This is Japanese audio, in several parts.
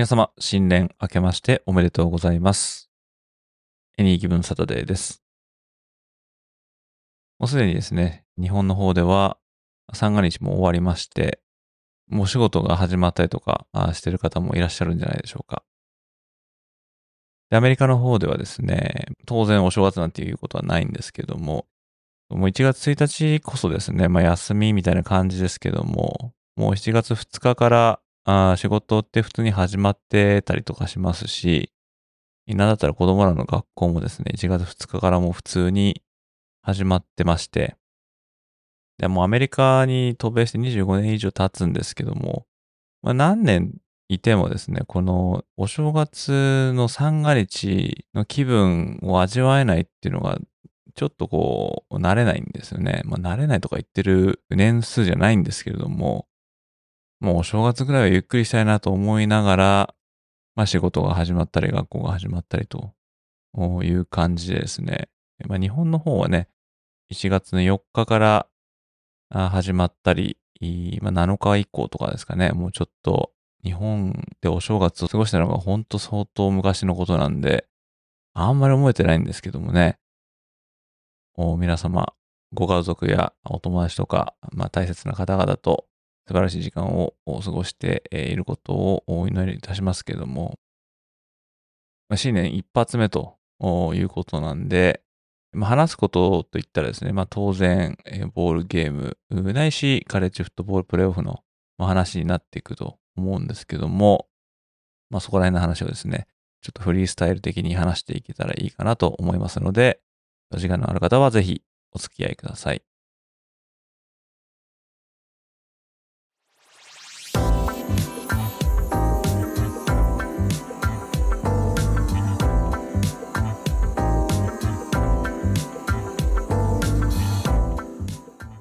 皆様、新年明けましておめでとうございます。エニーギブンサタデーです。もうすでにですね、日本の方では三が日も終わりまして、もう仕事が始まったりとかしてる方もいらっしゃるんじゃないでしょうか。で、アメリカの方ではですね、当然お正月なんていうことはないんですけども、もう1月1日こそですね、まあ休みみたいな感じですけども、もう7月2日からあ仕事って普通に始まってたりとかしますし、なんだったら子供らの学校もですね、1月2日からも普通に始まってまして、でもうアメリカに渡米して25年以上経つんですけども、まあ、何年いてもですね、このお正月の三が日の気分を味わえないっていうのが、ちょっとこう、慣れないんですよね。まあ、慣れないとか言ってる年数じゃないんですけれども、もうお正月ぐらいはゆっくりしたいなと思いながら、まあ仕事が始まったり学校が始まったりという感じですね。まあ日本の方はね、1月の4日から始まったり、まあ7日以降とかですかね、もうちょっと日本でお正月を過ごしたのが本当相当昔のことなんで、あんまり覚えてないんですけどもね。皆様、ご家族やお友達とか、まあ大切な方々と素晴らしい時間を過ごしていることをお祈りいたしますけども、ま、新年一発目ということなんで、まあ、話すことといったらですね、まあ、当然、ボールゲームないし、カレッジフットボールプレイオフの話になっていくと思うんですけども、まあ、そこら辺の話をですね、ちょっとフリースタイル的に話していけたらいいかなと思いますので、お時間のある方はぜひお付き合いください。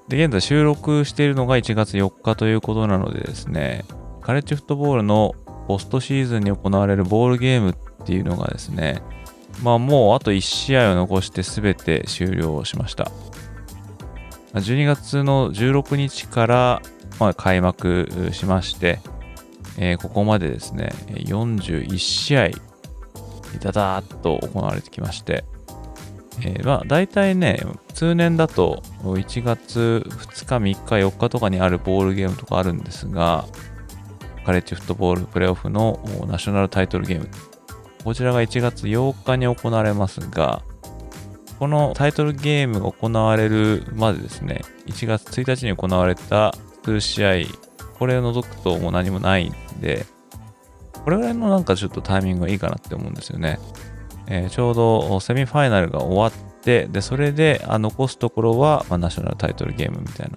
で、現在収録しているのが1月4日ということなのでですね、カレッジフットボールのポストシーズンに行われるボールゲームっていうのがですね、まあもうあと1試合を残して全て終了しました。12月の16日から、ま、開幕しまして、えー、ここまでですね、41試合、ダダーッと行われてきまして、えー、まあ大体ね、通年だと1月2日、3日、4日とかにあるボールゲームとかあるんですが、カレッジフットボールプレイオフのナショナルタイトルゲーム。こちらが1月8日に行われますが、このタイトルゲームが行われるまでですね、1月1日に行われた数試合、これを除くともう何もないんで、これぐらいのなんかちょっとタイミングがいいかなって思うんですよね。えー、ちょうどセミファイナルが終わって、で、それであ残すところは、まあ、ナショナルタイトルゲームみたい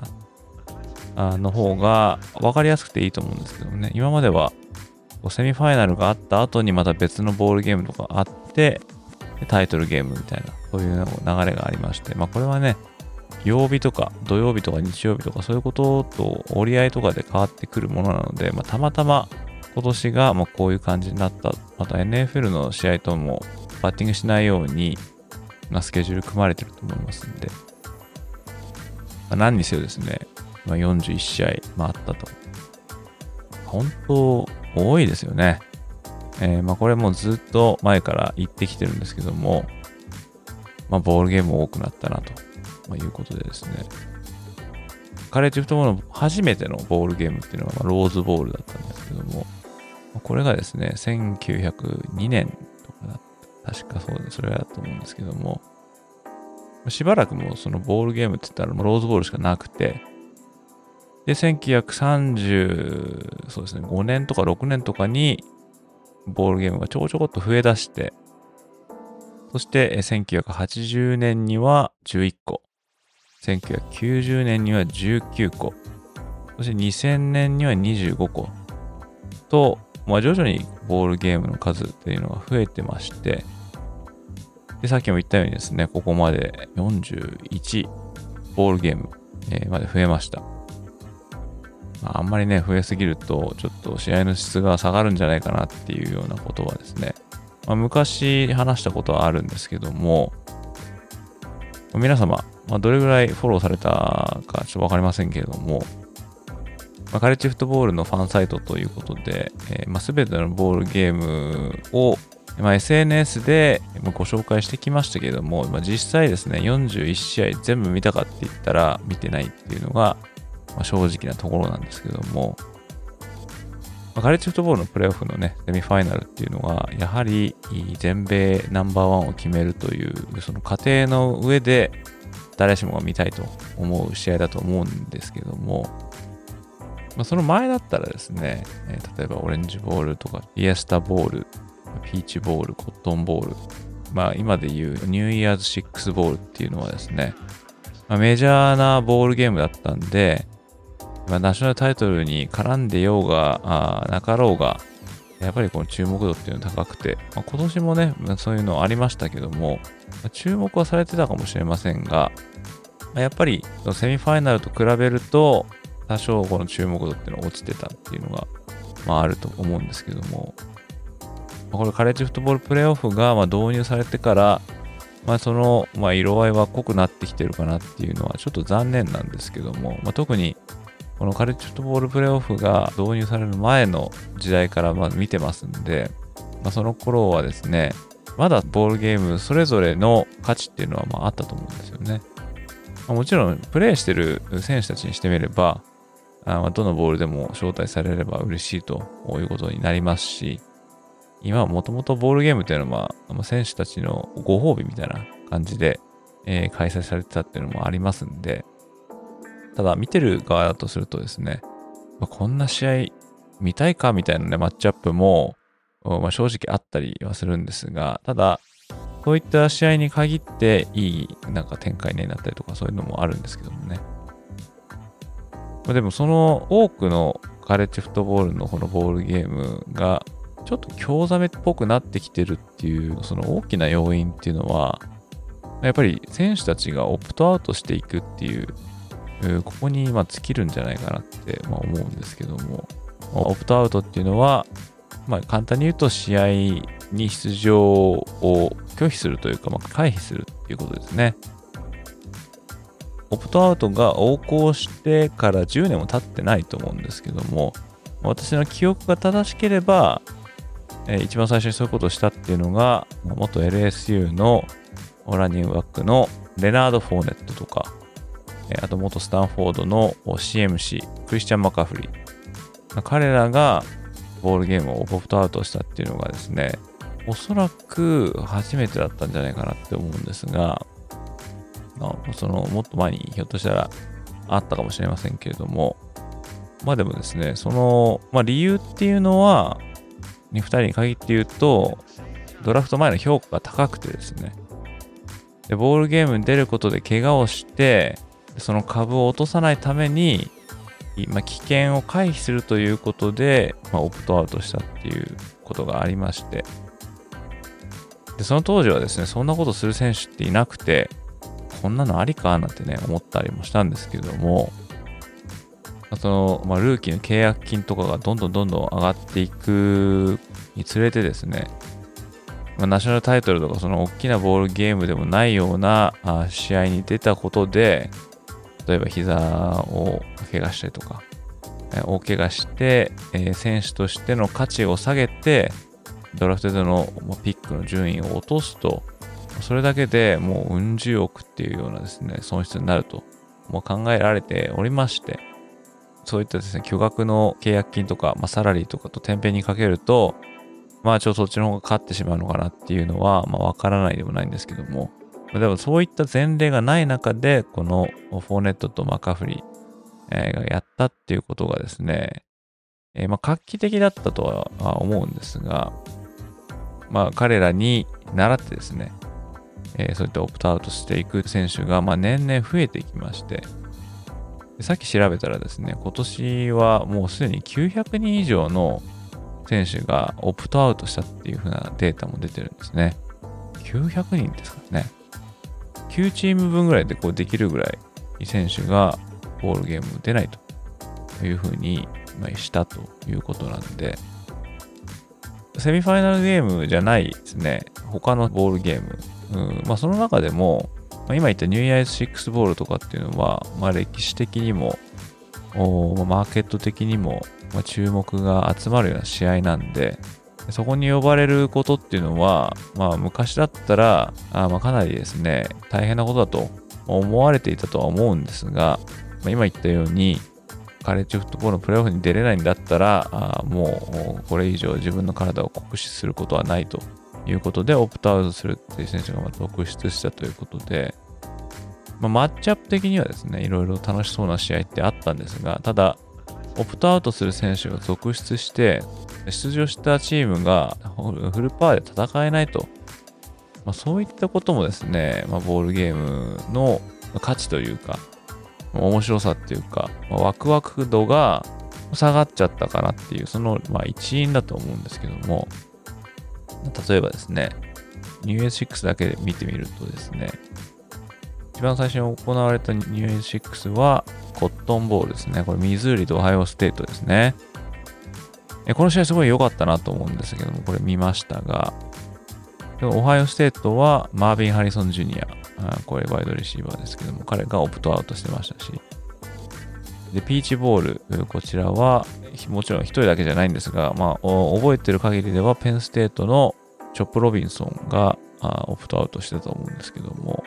な、あの方が分かりやすくていいと思うんですけどね。今までは、セミファイナルがあった後にまた別のボールゲームとかあって、タイトルゲームみたいな、そういう流れがありまして、まあこれはね、曜日とか土曜日とか日曜日とかそういうことと折り合いとかで変わってくるものなので、まあ、たまたま今年がまこういう感じになった。また NFL の試合ともバッティングしないように、まあ、スケジュール組まれてると思いますんで、まあ、何にせよですね、まあ、41試合、まあ、ったと。本当多いですよね。えー、まあこれもずっと前から言ってきてるんですけども、まあボールゲーム多くなったなと、ま、いうことでですね。カレッジフットボールの初めてのボールゲームっていうのが、ま、ローズボールだったんですけども、これがですね、1902年。確かそうで、それだと思うんですけども、しばらくもそのボールゲームって言ったらもうローズボールしかなくて、で、1930、そうですね、5年とか6年とかに、ボールゲームがちょこちょこっと増え出して、そして1980年には11個、1990年には19個、そして2000年には25個と、まあ、徐々にボールゲームの数っていうのが増えてまして、で、さっきも言ったようにですね、ここまで41ボールゲーム、えまで増えました。まあ、あんまりね、増えすぎると、ちょっと試合の質が下がるんじゃないかなっていうようなことはですね、まあ、昔話したことはあるんですけども、皆様、まあ、どれぐらいフォローされたかちょっとわかりませんけれども、ま、カレッジフットボールのファンサイトということで、えー、まあ、全てのボールゲームを、まあ、SNS でご紹介してきましたけれども、まあ、実際ですね、41試合全部見たかって言ったら見てないっていうのが、ま、正直なところなんですけども、ま、カレッジフットボールのプレーオフのね、セミファイナルっていうのは、やはり全米ナンバーワンを決めるという、その過程の上で、誰しもが見たいと思う試合だと思うんですけども、まあ、その前だったらですね、えー、例えばオレンジボールとか、イエスタボール、ピーチボール、コットンボール、まあ今で言うニューイヤーズ6ボールっていうのはですね、まあ、メジャーなボールゲームだったんで、まあ、ナショナルタイトルに絡んでようが、あなかろうが、やっぱりこの注目度っていうのは高くて、まあ、今年もね、そういうのありましたけども、まあ、注目はされてたかもしれませんが、まあ、やっぱりセミファイナルと比べると、多少この注目度っていうのは落ちてたっていうのが、まああると思うんですけども、ま、これカレッジフットボールプレーオフがま導入されてから、まあ、その、ま、色合いは濃くなってきてるかなっていうのはちょっと残念なんですけども、まあ、特にこのカレッジフットボールプレーオフが導入される前の時代からま見てますんで、まあ、その頃はですね、まだボールゲームそれぞれの価値っていうのはまああったと思うんですよね。もちろん、プレイしてる選手たちにしてみれば、あどのボールでも招待されれば嬉しいということになりますし、今はもともとボールゲームっていうのは、選手たちのご褒美みたいな感じで、えー、開催されてたっていうのもありますんで、ただ見てる側だとするとですね、まあ、こんな試合見たいかみたいなね、マッチアップも、まあ、正直あったりはするんですが、ただ、こういった試合に限っていいなんか展開になったりとかそういうのもあるんですけどもね。まあ、でもその多くのカレッジフットボールのこのボールゲームがちょっと興ざめっぽくなってきてるっていうその大きな要因っていうのはやっぱり選手たちがオプトアウトしていくっていうここにま尽きるんじゃないかなってま思うんですけどもオプトアウトっていうのはま簡単に言うと試合に出場を拒否するというか、ま、回避するっていうことですね。オプトアウトが横行してから10年も経ってないと思うんですけども、私の記憶が正しければ、えー、一番最初にそういうことをしたっていうのが、元 LSU のランニングバックのレナード・フォーネットとか、えー、あと元スタンフォードの CMC、クリスチャン・マカフリー。彼らがボールゲームをオプトアウトしたっていうのがですね、おそらく初めてだったんじゃないかなって思うんですが、あ、そのもっと前にひょっとしたらあったかもしれませんけれども、まあでもですね、その、まあ理由っていうのは、ね2人に限って言うと、ドラフト前の評価が高くてですね、でボールゲームに出ることで怪我をして、その株を落とさないために、ま、危険を回避するということで、まあ、オプトアウトしたっていうことがありまして、でその当時はですね、そんなことする選手っていなくて、こんなのありかなんてね、思ったりもしたんですけども、その、まあ、ルーキーの契約金とかがどんどんどんどん上がっていくにつれてですね、まあ、ナショナルタイトルとかその大きなボールゲームでもないようなあ試合に出たことで、例えば膝を怪我したりとか、大怪我して、えー、選手としての価値を下げて、ドラフトでのピックの順位を落とすと、それだけでもううん十億っていうようなですね、損失になるともう考えられておりまして、そういったですね、巨額の契約金とか、まあ、サラリーとかと天秤にかけると、まあちょっとそっちの方が勝ってしまうのかなっていうのは、まあわからないでもないんですけども、でもそういった前例がない中で、このフォーネットとマカフリーがやったっていうことがですね、えー、まあ画期的だったとは思うんですが、まあ彼らに習ってですね、え、そういったオプトアウトしていく選手が、ま、年々増えていきまして、さっき調べたらですね、今年はもうすでに900人以上の選手がオプトアウトしたっていう風なデータも出てるんですね。900人ですからね。9チーム分ぐらいでこうできるぐらい選手がボールゲーム出ないという風にしたということなんで、セミファイナルゲームじゃないですね、他のボールゲーム、うん。まあ、その中でも、まあ、今言ったニューイヤーズ6ボールとかっていうのは、まあ、歴史的にも、マーケット的にも、まあ、注目が集まるような試合なんで、そこに呼ばれることっていうのは、まあ、昔だったら、あまあ、かなりですね、大変なことだと思われていたとは思うんですが、まあ、今言ったように、カレッジフットボールのプレーオフに出れないんだったら、あもうこれ以上自分の体を酷使することはないということで、オプトアウトするっていう選手が続出したということで、まあ、マッチアップ的にはですね、いろいろ楽しそうな試合ってあったんですが、ただ、オプトアウトする選手が続出して、出場したチームがフルパワーで戦えないと。まあ、そういったこともですね、まあ、ボウルゲームの価値というか、面白さっていうか、まあ、ワクワク度が下がっちゃったかなっていう、その、まあ、一因だと思うんですけども、例えばですね、ニューイヤー6だけで見てみるとですね、一番最初に行われたニューイヤー6は、コットンボウルですね。これ、ミズーリとオハイオステートですね。この試合すごい良かったなと思うんですけども、これ見ましたが、オハイオステートはマービン・ハリソン・ジュニア、これワイドレシーバーですけども、彼がオプトアウトしてましたし、で、ピーチボール、こちらは、もちろん一人だけじゃないんですが、まあ、覚えてる限りでは、ペンステートのチョップ・ロビンソンがオプトアウトしてたと思うんですけども、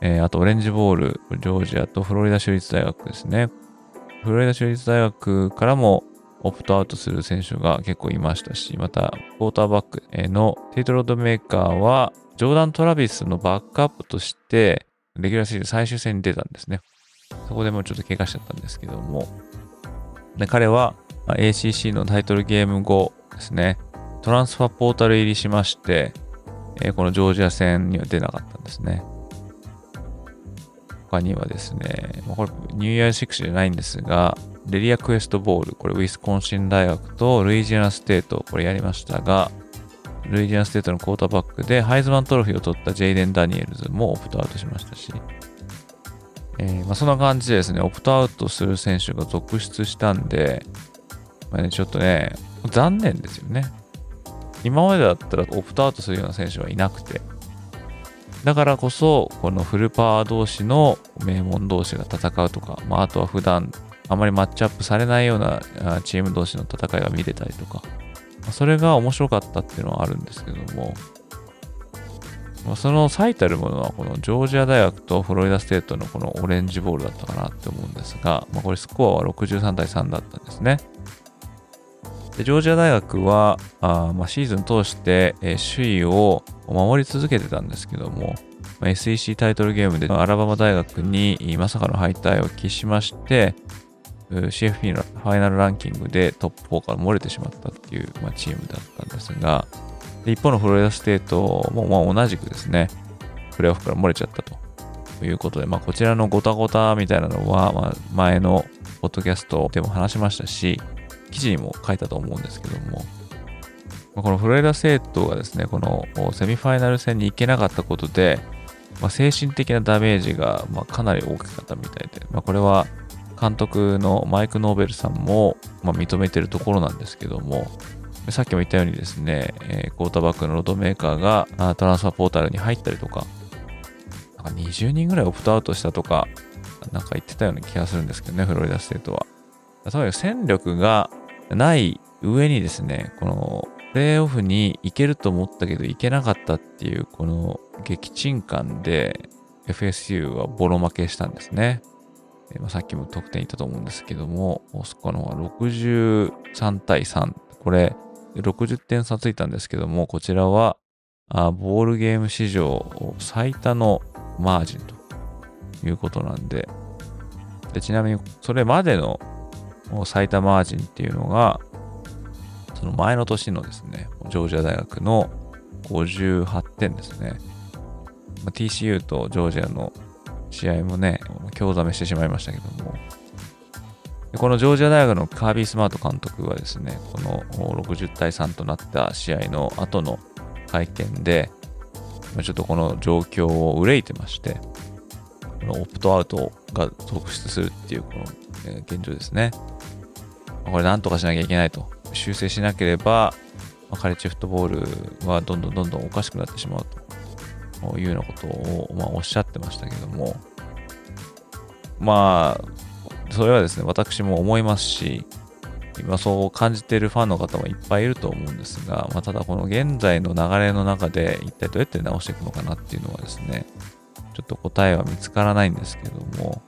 えー、あと、オレンジボール、ジョージアとフロリダ州立大学ですね。フロリダ州立大学からもオプトアウトする選手が結構いましたし、また、クォーターバックのテイトロードメーカーは、ジョーダン・トラビスのバックアップとして、レギュラーシーズン最終戦に出たんですね。そこでもうちょっと怪我しちゃったんですけども、で彼は ACC のタイトルゲーム後ですね、トランスファーポータル入りしまして、え、このジョージア戦には出なかったんですね。他にはですね、これニューイヤー6じゃないんですが、レリアクエストボウル、これウィスコンシン大学とルイジアナステート、これやりましたが、ルイジアナステートのクォーターバックでハイズマントロフィーを取ったジェイデン・ダニエルズもオプトアウトしましたし、えー、まあ、そんな感じでですね、オプトアウトする選手が続出したんで、まあね、ちょっとね、残念ですよね。今までだったらオプトアウトするような選手はいなくて、だからこそ、このフルパワー同士の名門同士が戦うとか、まあ、あとは普段あまりマッチアップされないようなチーム同士の戦いが見れたりとか、それが面白かったっていうのはあるんですけども、その最たるものはこのジョージア大学とフロリダステートのこのオレンジボールだったかなって思うんですが、まあ、これスコアは63対3だったんですね。でジョージア大学はあ、まあ、シーズン通して、え、首位を守り続けてたんですけども、まあ、SEC タイトルゲームでアラバマ大学にまさかの敗退を喫しまして、CFP のファイナルランキングでトップ4から漏れてしまったっていう、まあ、チームだったんですが、一方のフロリダステートも、ま、同じくですね、プレーオフから漏れちゃったと。いうことで、まあ、こちらのごたごたみたいなのは、ま、前のポッドキャストでも話しましたし、記事にも書いたと思うんですけども、ま、このフロリダステートがですね、このセミファイナル戦に行けなかったことで、まあ、精神的なダメージがまかなり大きかったみたいで、まあ、これは監督のマイク・ノーベルさんもま認めてるところなんですけども、さっきも言ったようにですね、えー、クォーターバックのロードメイカーが transfer portal に入ったりとか、なんか20人ぐらいオプトアウトしたとか、なんか言ってたような気がするんですけどね、フロリダステートは。とにかく戦力がない上にですね、このプレーオフに行けると思ったけど行けなかったっていうこの撃沈感で FSU はボロ負けしたんですね。えー、さっきも得点言ったと思うんですけども、そこの方は63対3。これ、60点差ついたんですけども、こちらは、あボールゲーム史上最多のマージンということなんで、でちなみにそれまでの最多マージンっていうのが、その前の年のですね、ジョージア大学の58点ですね。まあ、TCU とジョージアの試合もね、興ざめしてしまいましたけども、このジョージア大学のカービー・スマート監督はですね、この60対3となった試合の後の会見で、ちょっとこの状況を憂いてまして、このオプトアウトが続出するっていうこの現状ですね。これなんとかしなきゃいけないと。修正しなければ、カレッジフットボールはどんどんどんどんおかしくなってしまうというようなことを、まあ、おっしゃってましたけども、まあ、それはですね、私も思いますし、今そう感じているファンの方もいっぱいいると思うんですが、まあ、ただこの現在の流れの中で一体どうやって直していくのかなっていうのはですね、ちょっと答えは見つからないんですけども、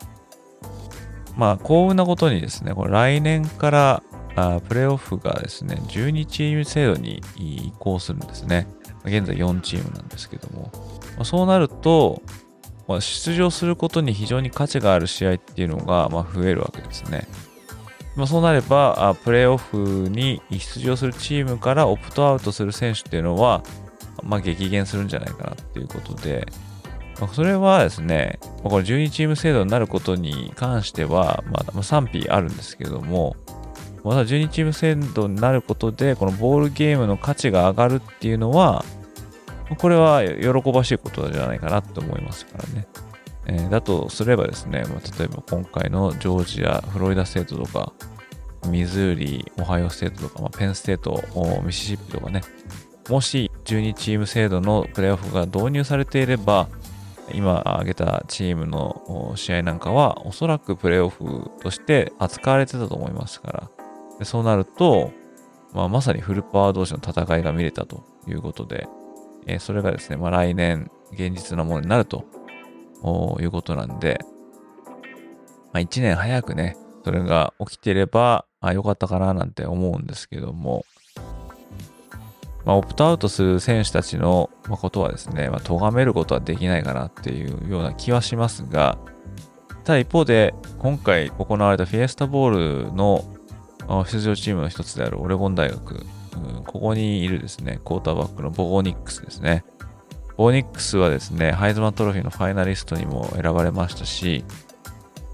まあ幸運なことにですね、これ来年からあプレーオフがですね、12チーム制度に移行するんですね。現在4チームなんですけども、まあ、そうなると、まあ、出場することに非常に価値がある試合っていうのが、ま、増えるわけですね。まあ、そうなれば、プレーオフに出場するチームからオプトアウトする選手っていうのは、まあ、激減するんじゃないかなっていうことで、まあ、それはですね、ま、これ12チーム制度になることに関しては、まあ、賛否あるんですけども、まだ12チーム制度になることで、このボウルゲームの価値が上がるっていうのは、これは喜ばしいことじゃないかなと思いますからね。えー、だとすればですね、まあ、例えば今回のジョージア、フロリダステートとか、ミズーリ、オハイオステートとか、まあ、ペンステート、ミシシッピとかね、もし12チーム制度のプレーオフが導入されていれば、今挙げたチームの試合なんかはおそらくプレーオフとして扱われてたと思いますから、そうなると、まあ、まさにフルパワー同士の戦いが見れたということで、えー、それがですね、まあ、来年現実のものになるということなんで、まあ、1年早くね、それが起きてれば、あ、よかったかななんて思うんですけども、まあ、オプトアウトする選手たちのことはですね、まあ、咎めることはできないかなっていうような気はしますが、ただ一方で、今回行われたフィエスタボールの出場チームの一つであるオレゴン大学、うん、ここにいるですね、クォーターバックのボーニックスですね。ボーニックスはですね、ハイズマントロフィーのファイナリストにも選ばれましたし、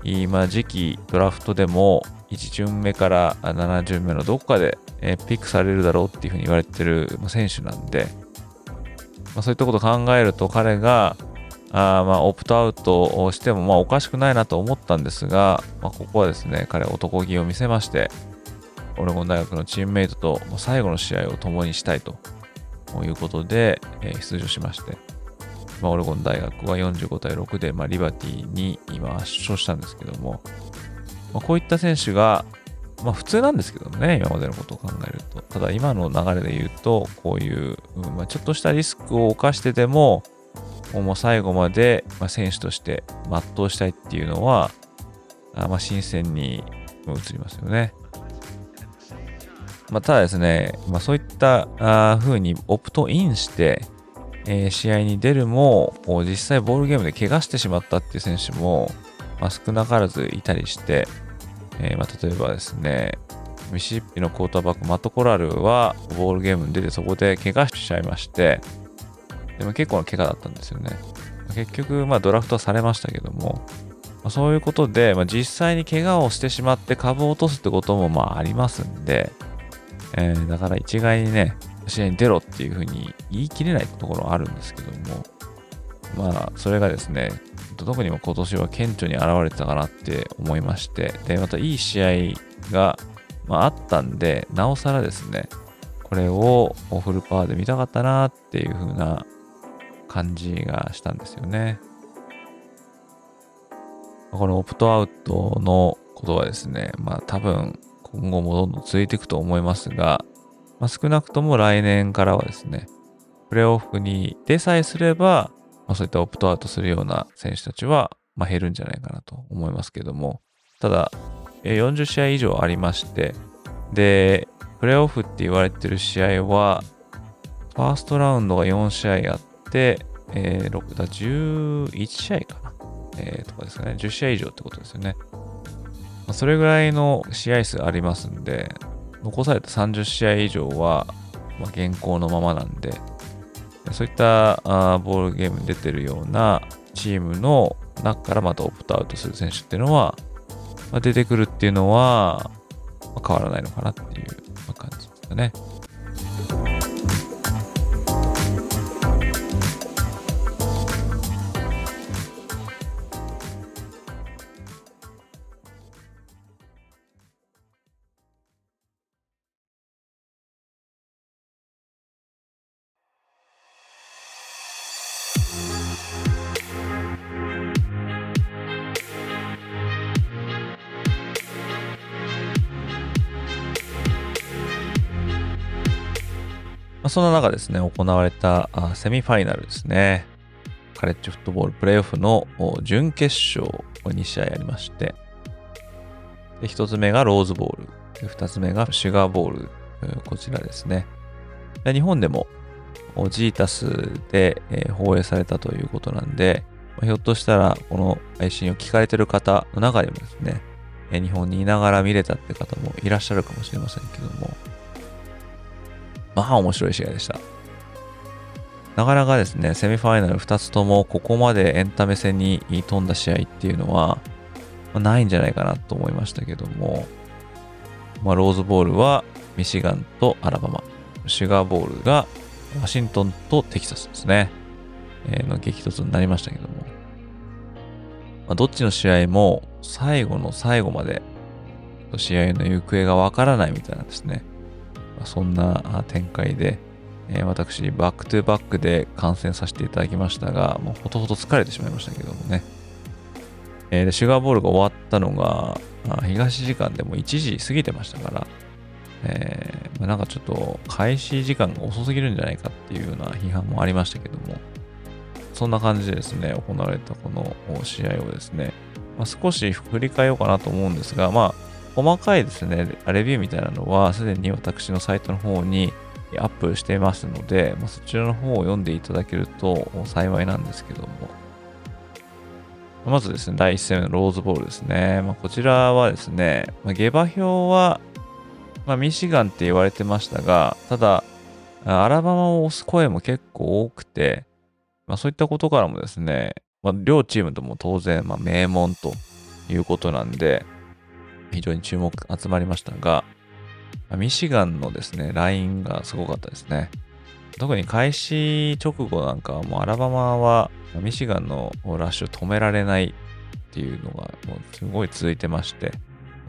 今時期ドラフトでも1巡目から7巡目のどこかでピックされるだろうっていうふうに言われてる選手なんで、まあ、そういったことを考えると彼があまあオプトアウトをしてもまあおかしくないなと思ったんですが、まあ、ここはですね彼男気を見せましてオレゴン大学のチームメイトと最後の試合を共にしたいということで、え出場しまして、まあ、オレゴン大学は45対6で、まあ、リバティに今圧勝したんですけども、まあ、こういった選手がまあ普通なんですけどね、今までのことを考えると。ただ今の流れで言うと、こういう、まあ、ちょっとしたリスクを冒してでも、もう最後まで、まあ、選手として全うしたいっていうのは、あまあ、新鮮に移りますよね。まあ、ただですね、まあ、そういった風にオプトインして、えー、試合に出るも、実際ボールゲームで怪我してしまったっていう選手も、まあ、少なからずいたりして、えー、まあ、例えばですね、ミシシッピのクォーターバック、マット・コラルはボールゲームに出てそこで怪我しちゃいまして、でも結構な怪我だったんですよね。結局、まあ、ドラフトはされましたけども、まあ、そういうことで、まあ、実際に怪我をしてしまって株を落とすってこともまあありますんで、えー、だから一概にね、試合に出ろっていうふうに言い切れないところはあるんですけども、まあ、それがですね、特にも今年は顕著に現れたかなって思いまして、で、またいい試合が、まあ、あったんで、なおさらですね、これをフルパワーで見たかったなっていう風な感じがしたんですよね。このオプトアウトのことはですね、まあ多分今後もどんどん続いていくと思いますが、まあ、少なくとも来年からはですね、プレーオフに出さえすれば、まあ、そういったオプトアウトするような選手たちは、まあ、減るんじゃないかなと思いますけども、ただ、40試合以上ありまして、で、プレーオフって言われてる試合は、ファーストラウンドが4試合あって、えー、6だ、11試合かな。えー、とかですかね。10試合以上ってことですよね。ま、それぐらいの試合数ありますんで、残された30試合以上は、ま、現行のままなんで、そういったあボールゲームに出てるようなチームの中からまたオプトアウトする選手っていうのは、ま、出てくるっていうのは、ま、変わらないのかなっていう感じですかね。そんな中ですね、行われたセミファイナルですね。カレッジフットボールプレイオフの準決勝を2試合ありまして、で1つ目がローズボール、2つ目がシュガーボール、こちらですね。で日本でもジータスで放映されたということなんで、ひょっとしたらこの配信を聞かれてる方の中でもですね、日本にいながら見れたって方もいらっしゃるかもしれませんけども、まあ面白い試合でした。なかなかですね、セミファイナル2つともここまでエンタメ戦に飛んだ試合っていうのは、ま、ないんじゃないかなと思いましたけども、まあ、ローズボールはミシガンとアラバマ、シュガーボールがワシントンとテキサスですね、えー、の激突になりましたけども、まあ、どっちの試合も最後の最後まで試合の行方がわからないみたいなんですね。そんな展開で、え、私、バックトゥバックで観戦させていただきましたが、もうほとほと疲れてしまいましたけどもね。え、で、シュガーボールが終わったのが、まあ、東時間でも1時過ぎてましたから、えーまあ、なんかちょっと開始時間が遅すぎるんじゃないかっていうような批判もありましたけども、そんな感じでですね、行われたこの試合をですね、まあ、少し振り返ろうかなと思うんですが、まあ、細かいですね、レビューみたいなのは、すでに私のサイトの方にアップしていますので、まあ、そちらの方を読んでいただけると幸いなんですけども。まずですね、第1戦のローズボールですね。まあ、こちらはですね、まあ、下馬評は、まあ、ミシガンって言われてましたが、ただ、アラバマを押す声も結構多くて、まあ、そういったことからもですね、まあ、両チームとも当然、まあ、名門ということなんで、非常に注目集まりましたが、ミシガンのですね、ラインがすごかったですね。特に開始直後なんかはもうアラバマはミシガンのラッシュ止められないっていうのがもうすごい続いてまして、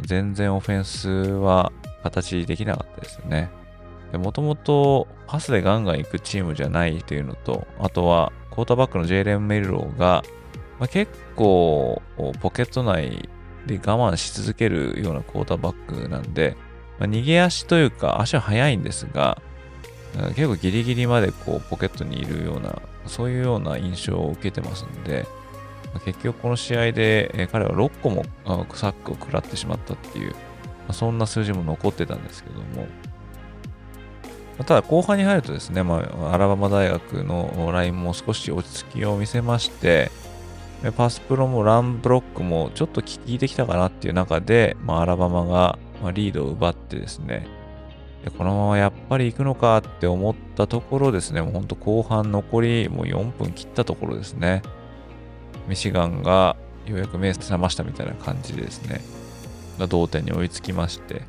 全然オフェンスは形できなかったですよね。もともとパスでガンガン行くチームじゃないというのと、あとはクォーターバックのジェイレン・メルローが、まあ、結構ポケット内で我慢し続けるようなクォーターバックなんで、まあ、逃げ足というか足は速いんですが、結構ギリギリまでこうポケットにいるような、そういうような印象を受けてますんで、まあ、結局この試合で、彼は6個もサックを食らってしまったっていう、まあ、そんな数字も残ってたんですけども、ただ後半に入るとですね、まあ、アラバマ大学のラインも少し落ち着きを見せまして、パスプロもランブロックもちょっと効いてきたかなっていう中で、まあ、アラバマがリードを奪ってですね、でこのままやっぱり行くのかって思ったところですね、もうほんと後半残りもう4分切ったところですね。ミシガンがようやく目覚ましたみたいな感じでですね、同点に追いつきまして、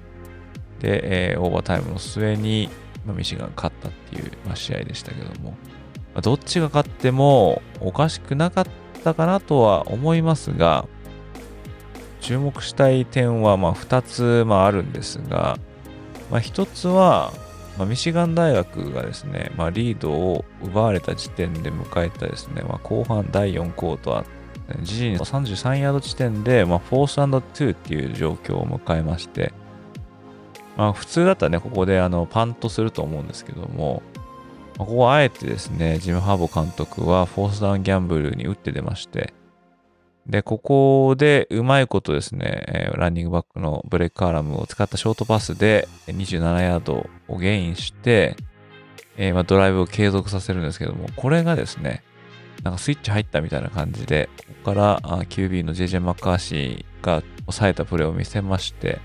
で、えー、オーバータイムの末に、まあ、ミシガン勝ったっていう、まあ、試合でしたけども、まあ、どっちが勝ってもおかしくなかったったかなとは思いますが、注目したい点はまあ2つまああるんですが、まあ、1つは、まあ、ミシガン大学がですね、まあ、リードを奪われた時点で迎えたですね、まあ、後半第4クォーター、自陣33ヤード地点で、まあ、フォースツーっていう状況を迎えまして、まあ、普通だったらね、ここであのパントすると思うんですけども、ここはあえてですね、ジム・ハーボ監督はフォースダウンギャンブルに打って出まして、で、ここでうまいことですね、ランニングバックのブレイクカーラムを使ったショートパスで27ヤードをゲインして、えー、まドライブを継続させるんですけども、これがですね、なんかスイッチ入ったみたいな感じで、ここから QB の JJ マッカーシーが抑えたプレーを見せまして、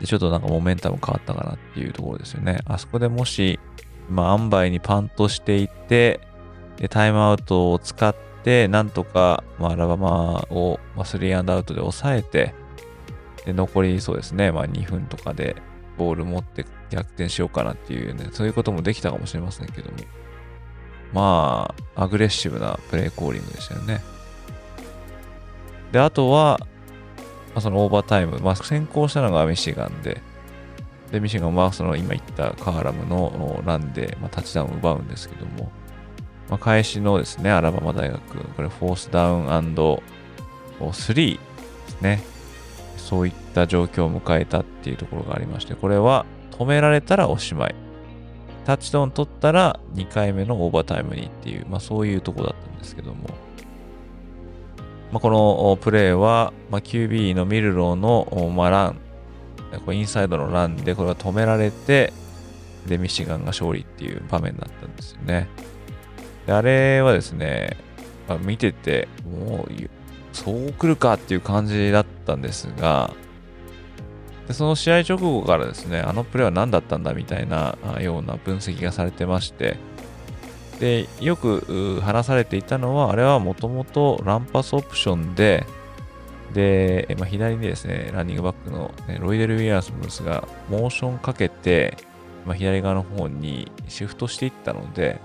でちょっとなんかモメンタム変わったかなっていうところですよね。あそこでもしまあ、塩梅にパンとしていって、でタイムアウトを使って、なんとか、まあ、アラバマを、まあ、3アンドアウトで抑えて、で、残りそうですね、まあ2分とかでボール持って逆転しようかなっていうね、そういうこともできたかもしれませんけども、まあ、アグレッシブなプレイコーリングでしたよね。で、あとは、まあ、そのオーバータイム、まあ、先行したのがミシガンで、で、ミシガンはその今言ったカーラムのランで、まあ、タッチダウンを奪うんですけども、まあ、開始のですね、アラバマ大学、これ、フォースダウン &3 ですね。そういった状況を迎えたっていうところがありまして、これは止められたらおしまい。タッチダウン取ったら2回目のオーバータイムにっていう、まあそういうところだったんですけども、まあ、このプレーは、まあ、QB のミルローの、まあ、ラン、これインサイドのランでこれが止められて、で、ミシガンが勝利っていう場面だったんですよね。であれはですね、まあ、見てて、もう、そう来るかっていう感じだったんですが、でその試合直後からですね、あのプレーは何だったんだみたいなような分析がされてまして、で、よく話されていたのは、あれはもともとランパスオプションで、で、まあ、左にですね、ランニングバックの、ね、ロイデル・ウィアースムスがモーションかけて、まあ、左側の方にシフトしていったので、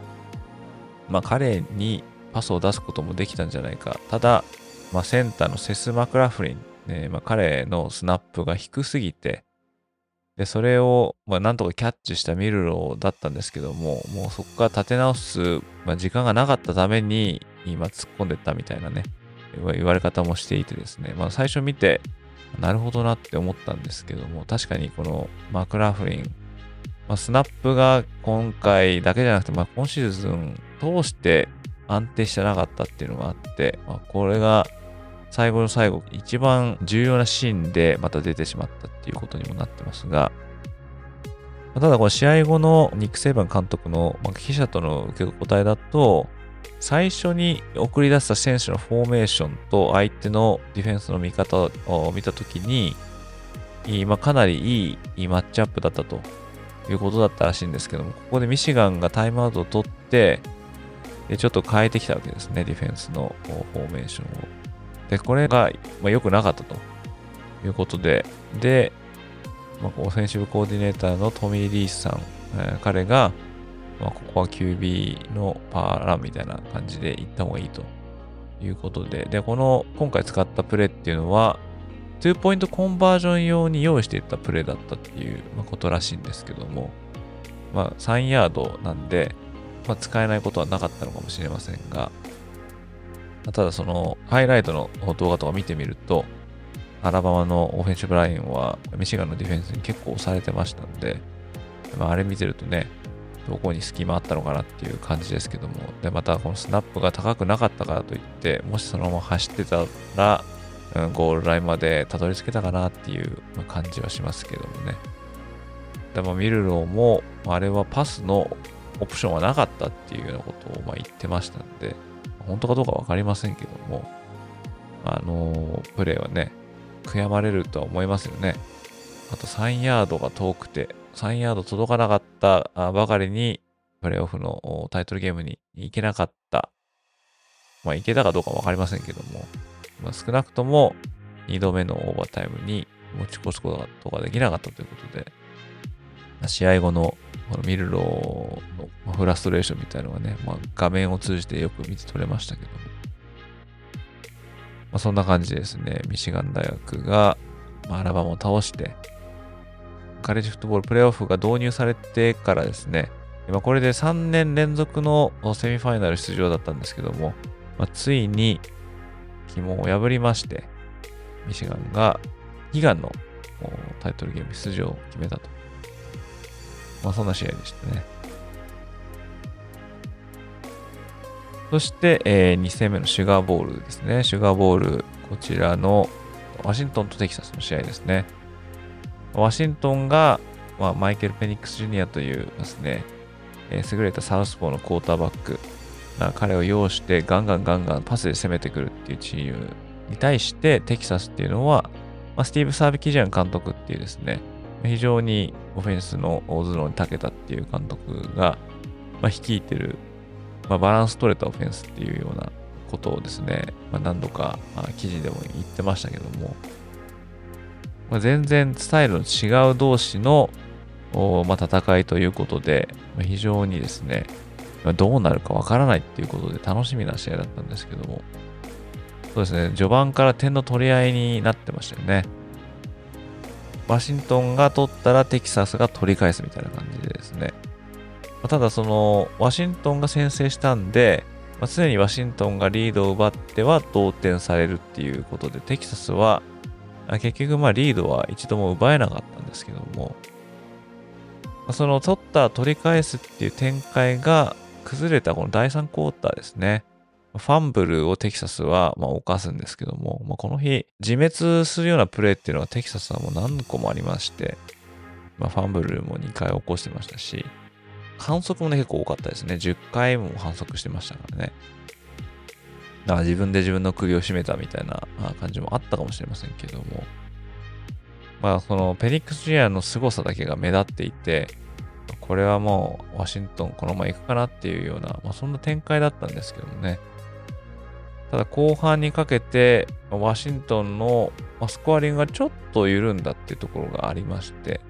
まあ、彼にパスを出すこともできたんじゃないか。ただ、まあ、センターのセス・マクラフリン、ねまあ、彼のスナップが低すぎて、で、それを、まあ、なんとかキャッチしたミルローだったんですけども、もうそこから立て直す、まあ、時間がなかったために、今突っ込んでったみたいなね、言われ方もしていてですね、まあ、最初見て、なるほどなって思ったんですけども、確かにこのマクラフリン、まあ、スナップが今回だけじゃなくて、まあ、今シーズン通して安定してなかったっていうのがあって、まあ、これが最後の最後、一番重要なシーンでまた出てしまったっていうことにもなってますが、ただこの試合後のニック・セイバン監督の記者との受け答えだと、最初に送り出した選手のフォーメーションと相手のディフェンスの見方を見たときに、ま、かなりいいマッチアップだったと。いうことだったらしいんですけども、ここでミシガンがタイムアウトを取って、ちょっと変えてきたわけですね、ディフェンスのフォーメーションを。で、これが、ま、良くなかったと。いうことで、で、まあ、オフェンシブコーディネーターのトミー・リースさん、えー、彼が、まあ、ここは QB のパワーランみたいな感じで行った方がいいということで、で、この今回使ったプレーっていうのは、2ポイントコンバージョン用に用意していったプレーだったっていうことらしいんですけども、まあ、3ヤードなんで、まあ、使えないことはなかったのかもしれませんが、ただそのハイライトの動画とか見てみると、アラバマのオフェンシブラインはミシガンのディフェンスに結構押されてましたんで、まあ、あれ見てるとね、どこに隙間あったのかなっていう感じですけども、で、またこのスナップが高くなかったからといって、もしそのまま走ってたら、うん、ゴールラインまでたどり着けたかなっていう感じはしますけどもね。でもミルローも、あれはパスのオプションはなかったっていうようなことをま言ってましたんで、本当かどうかわかりませんけども、あのプレーはね、悔やまれるとは思いますよね。あと3ヤードが遠くて、3ヤード届かなかったばかりに、プレーオフのタイトルゲームに行けなかった。まあ、行けたかどうかわかりませんけども、まあ、少なくとも2度目のオーバータイムに持ち越すことができなかったということで、試合後のこのミルローのフラストレーションみたいなのがね、まあ、画面を通じてよく見て取れましたけども、まあ、そんな感じですね、ミシガン大学が、まあ、アラバマを倒して、カレッジフットボールプレーオフが導入されてからですね、まあ、これで3年連続のセミファイナル出場だったんですけども、まあ、ついに鬼門を破りまして、ミシガンが悲願のタイトルゲーム出場を決めたとまあ、そんな試合でしたね。そして、えー、2戦目のシュガーボールですね。シュガーボール、こちらのワシントンとテキサスの試合ですね。ワシントンが、まあ、マイケル・ペニックス・ジュニアというですね、えー、優れたサウスポーのクォーターバック、あ彼を擁してガンガンガンガンパスで攻めてくるっていうチームに対してテキサスっていうのは、まあ、スティーブ・サービキジャン監督っていうですね、非常にオフェンスの大頭脳に長けたっていう監督が、まあ、率いてる、まあ、バランス取れたオフェンスっていうようなことをですね、まあ、何度かあ記事でも言ってましたけども、まあ、全然スタイルの違う同士の、まあ、戦いということで、まあ、非常にですね、まあ、どうなるかわからないっていうことで楽しみな試合だったんですけども、そうですね、序盤から点の取り合いになってましたよね。ワシントンが取ったらテキサスが取り返すみたいな感じでですね。まただその、ワシントンが先制したんで、まあ、常にワシントンがリードを奪っては同点されるっていうことで、テキサスは結局まあリードは一度も奪えなかったんですけども、その取った取り返すっていう展開が崩れたこの第3クォーターですね。ファンブルをテキサスはまあ犯すんですけども、まあ、この日自滅するようなプレーっていうのがテキサスはもう何個もありまして、まあ、ファンブルも2回起こしてましたし、反則もね結構多かったですね。10回も反則してましたからね。だか自分で自分の首を絞めたみたいな感じもあったかもしれませんけども、まあそのペニックス・ジュニアの凄さだけが目立っていて、これはもうワシントンこのまま行くかなっていうような、まあそんな展開だったんですけどもね。ただ後半にかけてワシントンのスコアリングがちょっと緩んだっていうところがありまして、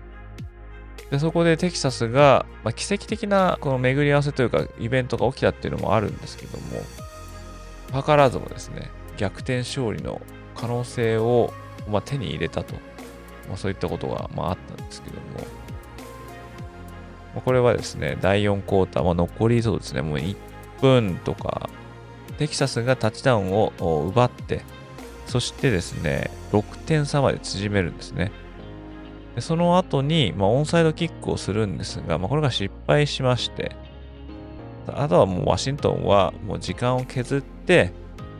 でそこでテキサスが、まあ、奇跡的なこの巡り合わせというかイベントが起きたっていうのもあるんですけども、図らずもですね、逆転勝利の可能性を、まあ、手に入れたと、まあ、そういったことが、まあ、あったんですけども、まあ、これはですね、第4クォーター、まあ、残りそうですね、もう1分とか、テキサスがタッチダウンを奪って、そしてですね、6点差まで縮めるんですね。でその後に、まあ、オンサイドキックをするんですが、まあ、これが失敗しまして、あとはもうワシントンはもう時間を削って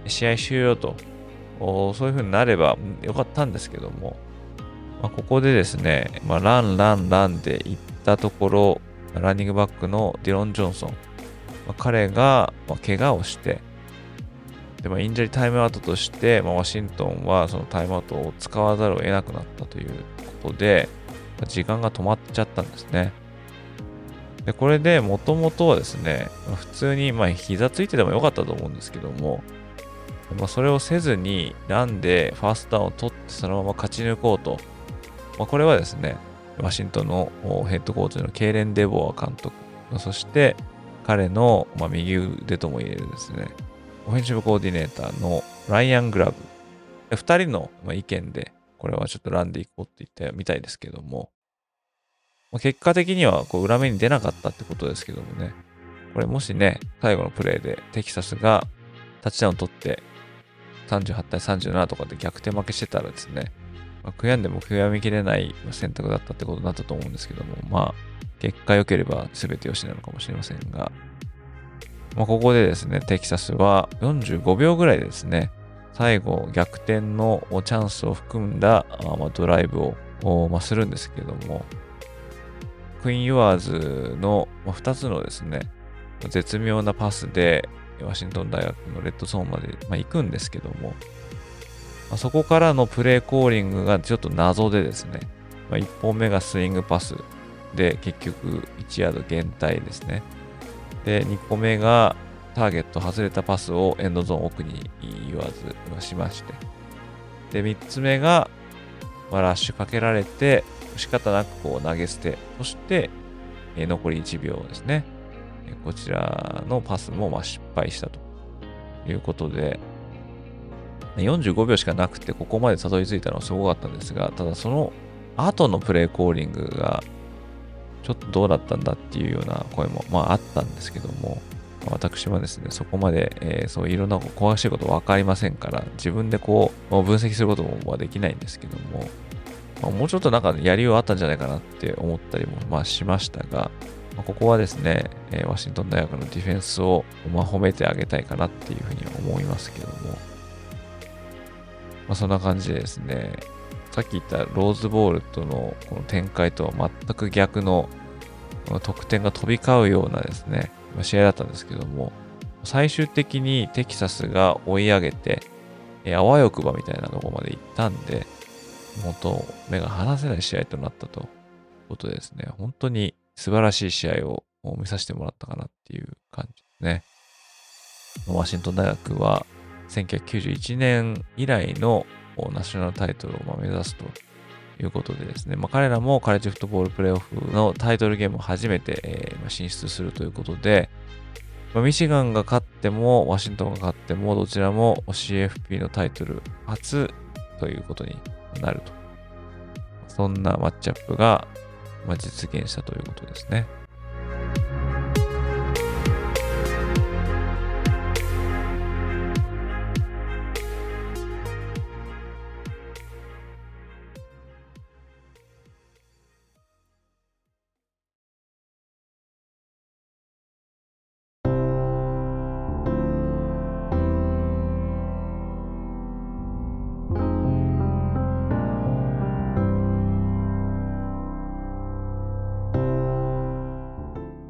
試合終了と、そういう風になればよかったんですけども、まあ、ここでですね、まあ、ラン、ラン、ランで行ったところ、ランニングバックのディロン・ジョンソン、まあ、彼が、まあ、怪我をして、でまあ、インジャリタイムアウトとして、まあ、ワシントンはそのタイムアウトを使わざるを得なくなったということで、まあ、時間が止まっちゃったんですね。で、これでもともとはですね、普通に、まあ、膝ついててもよかったと思うんですけども、まあ、それをせずに、ランでファーストダウンを取ってそのまま勝ち抜こうと。まあ、これはですね、ワシントンのヘッドコーチのケイレン・デボア監督、そして彼の、まあ、右腕とも言えるですね、オフェンシブコーディネーターのライアン・グラブ。二人の意見で、これはちょっとランでいこうって言ったみたいですけども、結果的にはこう裏目に出なかったってことですけどもね。これもしね、最後のプレーでテキサスがタッチダウン取って38対37とかで逆転負けしてたらですね、まあ、悔やんでも悔やみきれない選択だったってことになったと思うんですけども、まあ、結果良ければ全て良しなのかもしれませんが、まあ、ここでですね、テキサスは45秒ぐらいでですね、最後逆転のチャンスを含んだまあドライブを、するんですけども、クイーン・ユアーズの2つのですね、絶妙なパスで、ワシントン大学のレッドゾーンまで、まあ、行くんですけども、まあ、そこからのプレーコーリングがちょっと謎でですね、まあ、1本目がスイングパスで結局1ヤード減退ですね。で、2個目がターゲット外れたパスをエンドゾーン奥に言わずしまして。で、3つ目が、まあ、ラッシュかけられて、仕方なくこう投げ捨て、そして、え、残り1秒ですね。えこちらのパスもま失敗したということで、45秒しかなくてここまでたどり着いたのはすごかったんですが、ただその後のプレイコーリングがちょっとどうだったんだっていうような声もまああったんですけども、私はですね、そこまで、えー、そういろんな詳しいこと分かりませんから、自分でこう分析することもできないんですけども、ま、もうちょっとなんかやりようあったんじゃないかなって思ったりもまあしましたが、まあ、ここはですね、えー、ワシントン大学のディフェンスを、まあ、褒めてあげたいかなっていうふうに思いますけども、まあ、そんな感じでですね、さっき言ったローズボールとのこの展開とは全く逆の得点が飛び交うようなですね、試合だったんですけども、最終的にテキサスが追い上げて、え、あわよくばみたいなところまで行ったんで、本当、目が離せない試合となったということですね、本当に素晴らしい試合を見させてもらったかなっていう感じですね。ワシントン大学は1991年以来のナショナルタイトルを目指すということでですね、まあ、彼らもカレッジフットボールプレーオフのタイトルゲームを初めて、え、進出するということで、まあ、ミシガンが勝っても、ワシントンが勝っても、どちらも CFP のタイトル初ということになると。そんなマッチアップが、ま、実現したということですね。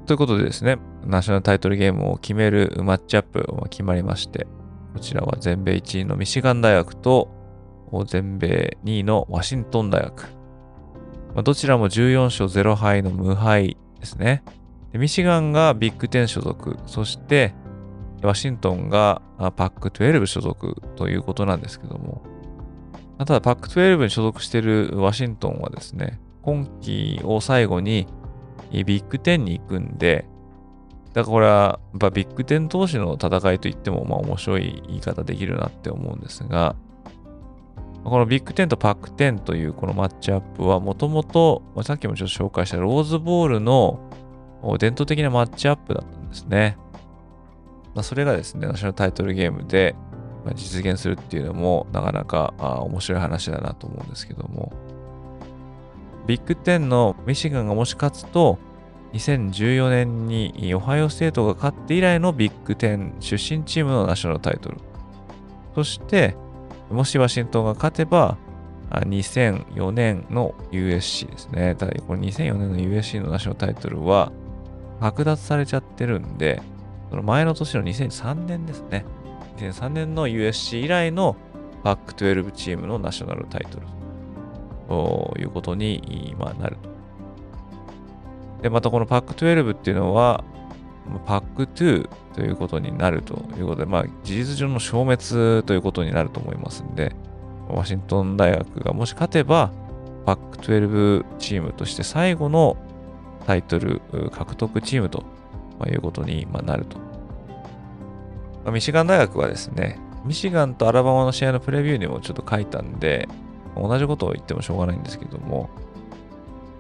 ということでですね、ナショナルタイトルゲームを決めるマッチアップが決まりまして、こちらは全米1位のミシガン大学と全米2位のワシントン大学。まあ、どちらも14勝0敗の無敗ですねで。ミシガンがビッグ10所属、そしてワシントンがパック12所属ということなんですけども、ただパック12に所属しているワシントンはですね、今季を最後にビッグ10に行くんで、だからこれは、やっビッグ10同士の戦いといっても、まあ面白い言い方できるなって思うんですが、このビッグ10とパック10というこのマッチアップはもともと、さっきもちょっと紹介したローズボールの伝統的なマッチアップだったんですね。まあ、それがですね、ナショナルタイトルゲームで実現するっていうのもなかなか面白い話だなと思うんですけども、ビッグ10のミシガンがもし勝つと、2014年にオハイオステートが勝って以来のビッグ10出身チームのナショナルタイトル。そして、もしワシントンが勝てば、2004年の USC ですね。ただ、この2004年の USC のナショナルタイトルは剥奪されちゃってるんで、その前の年の2003年ですね。2003年の USC 以来のパック12チームのナショナルタイトル。ということに、ま、なる。で、またこのパック12っていうのは、パック2ということになるということで、まあ、事実上の消滅ということになると思いますんで、ワシントン大学がもし勝てば、パック12チームとして最後のタイトル獲得チームということになると。ミシガン大学はですね、ミシガンとアラバマの試合のプレビューにもちょっと書いたんで、同じことを言ってもしょうがないんですけども、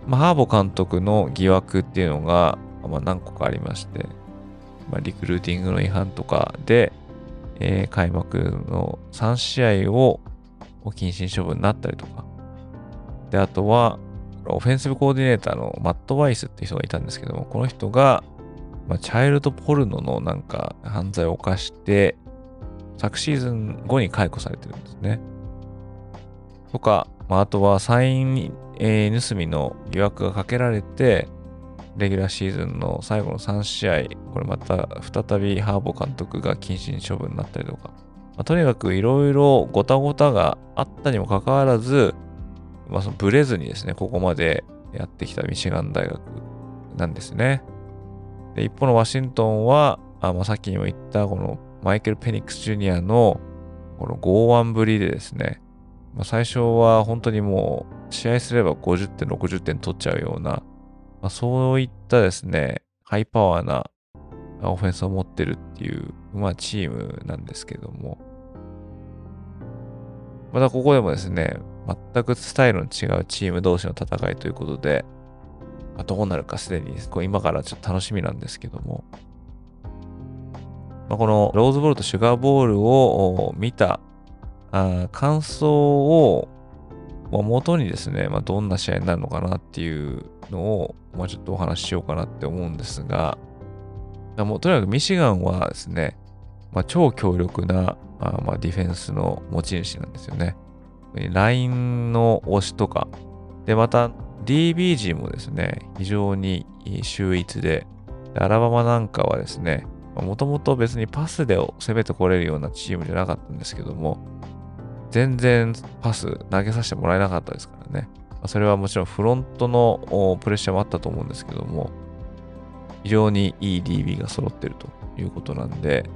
まあ、ハーボ監督の疑惑っていうのが、まあ、何個かありまして、まあ、リクルーティングの違反とかで、えー、開幕の3試合を謹慎処分になったりとか、で、あとは、オフェンシブコーディネーターのマット・ワイスって人がいたんですけども、この人が、まあ、チャイルドポルノのなんか犯罪を犯して、昨シーズン後に解雇されてるんですね。とか、まあ、あとはサイン、えー、盗みの疑惑がかけられて、レギュラーシーズンの最後の3試合、これまた再びハーボ監督が謹慎処分になったりとか、まあ、とにかくいろいろごたごたがあったにもかかわらず、まあ、そのブレずにですね、ここまでやってきたミシガン大学なんですね。で一方のワシントンは、あまあ、さっきにも言ったこのマイケル・ペニックス・ジュニアのこの剛腕ぶりでですね、まあ、最初は本当にもう試合すれば50点、60点取っちゃうような、まあ、そういったですね、ハイパワーなオフェンスを持ってるっていう、まあ、チームなんですけども、またここでもですね、全くスタイルの違うチーム同士の戦いということで、まあ、どうなるかすでに今からちょっと楽しみなんですけども、まあ、このローズボールとシュガーボールを見たあ感想を、まあ、元にですね、まあ、どんな試合になるのかなっていうのを、まあ、ちょっとお話ししようかなって思うんですが、もうとにかくミシガンはですね、まあ、超強力なあまあディフェンスの持ち主なんですよね。ラインの押しとか、で、また DBG もですね、非常に秀逸で、でアラバマなんかはですね、もともと別にパスで攻めてこれるようなチームじゃなかったんですけども、全然パス投げさせてもらえなかったですからね。それはもちろんフロントのプレッシャーもあったと思うんですけども、非常にいい DB が揃ってるということなんで、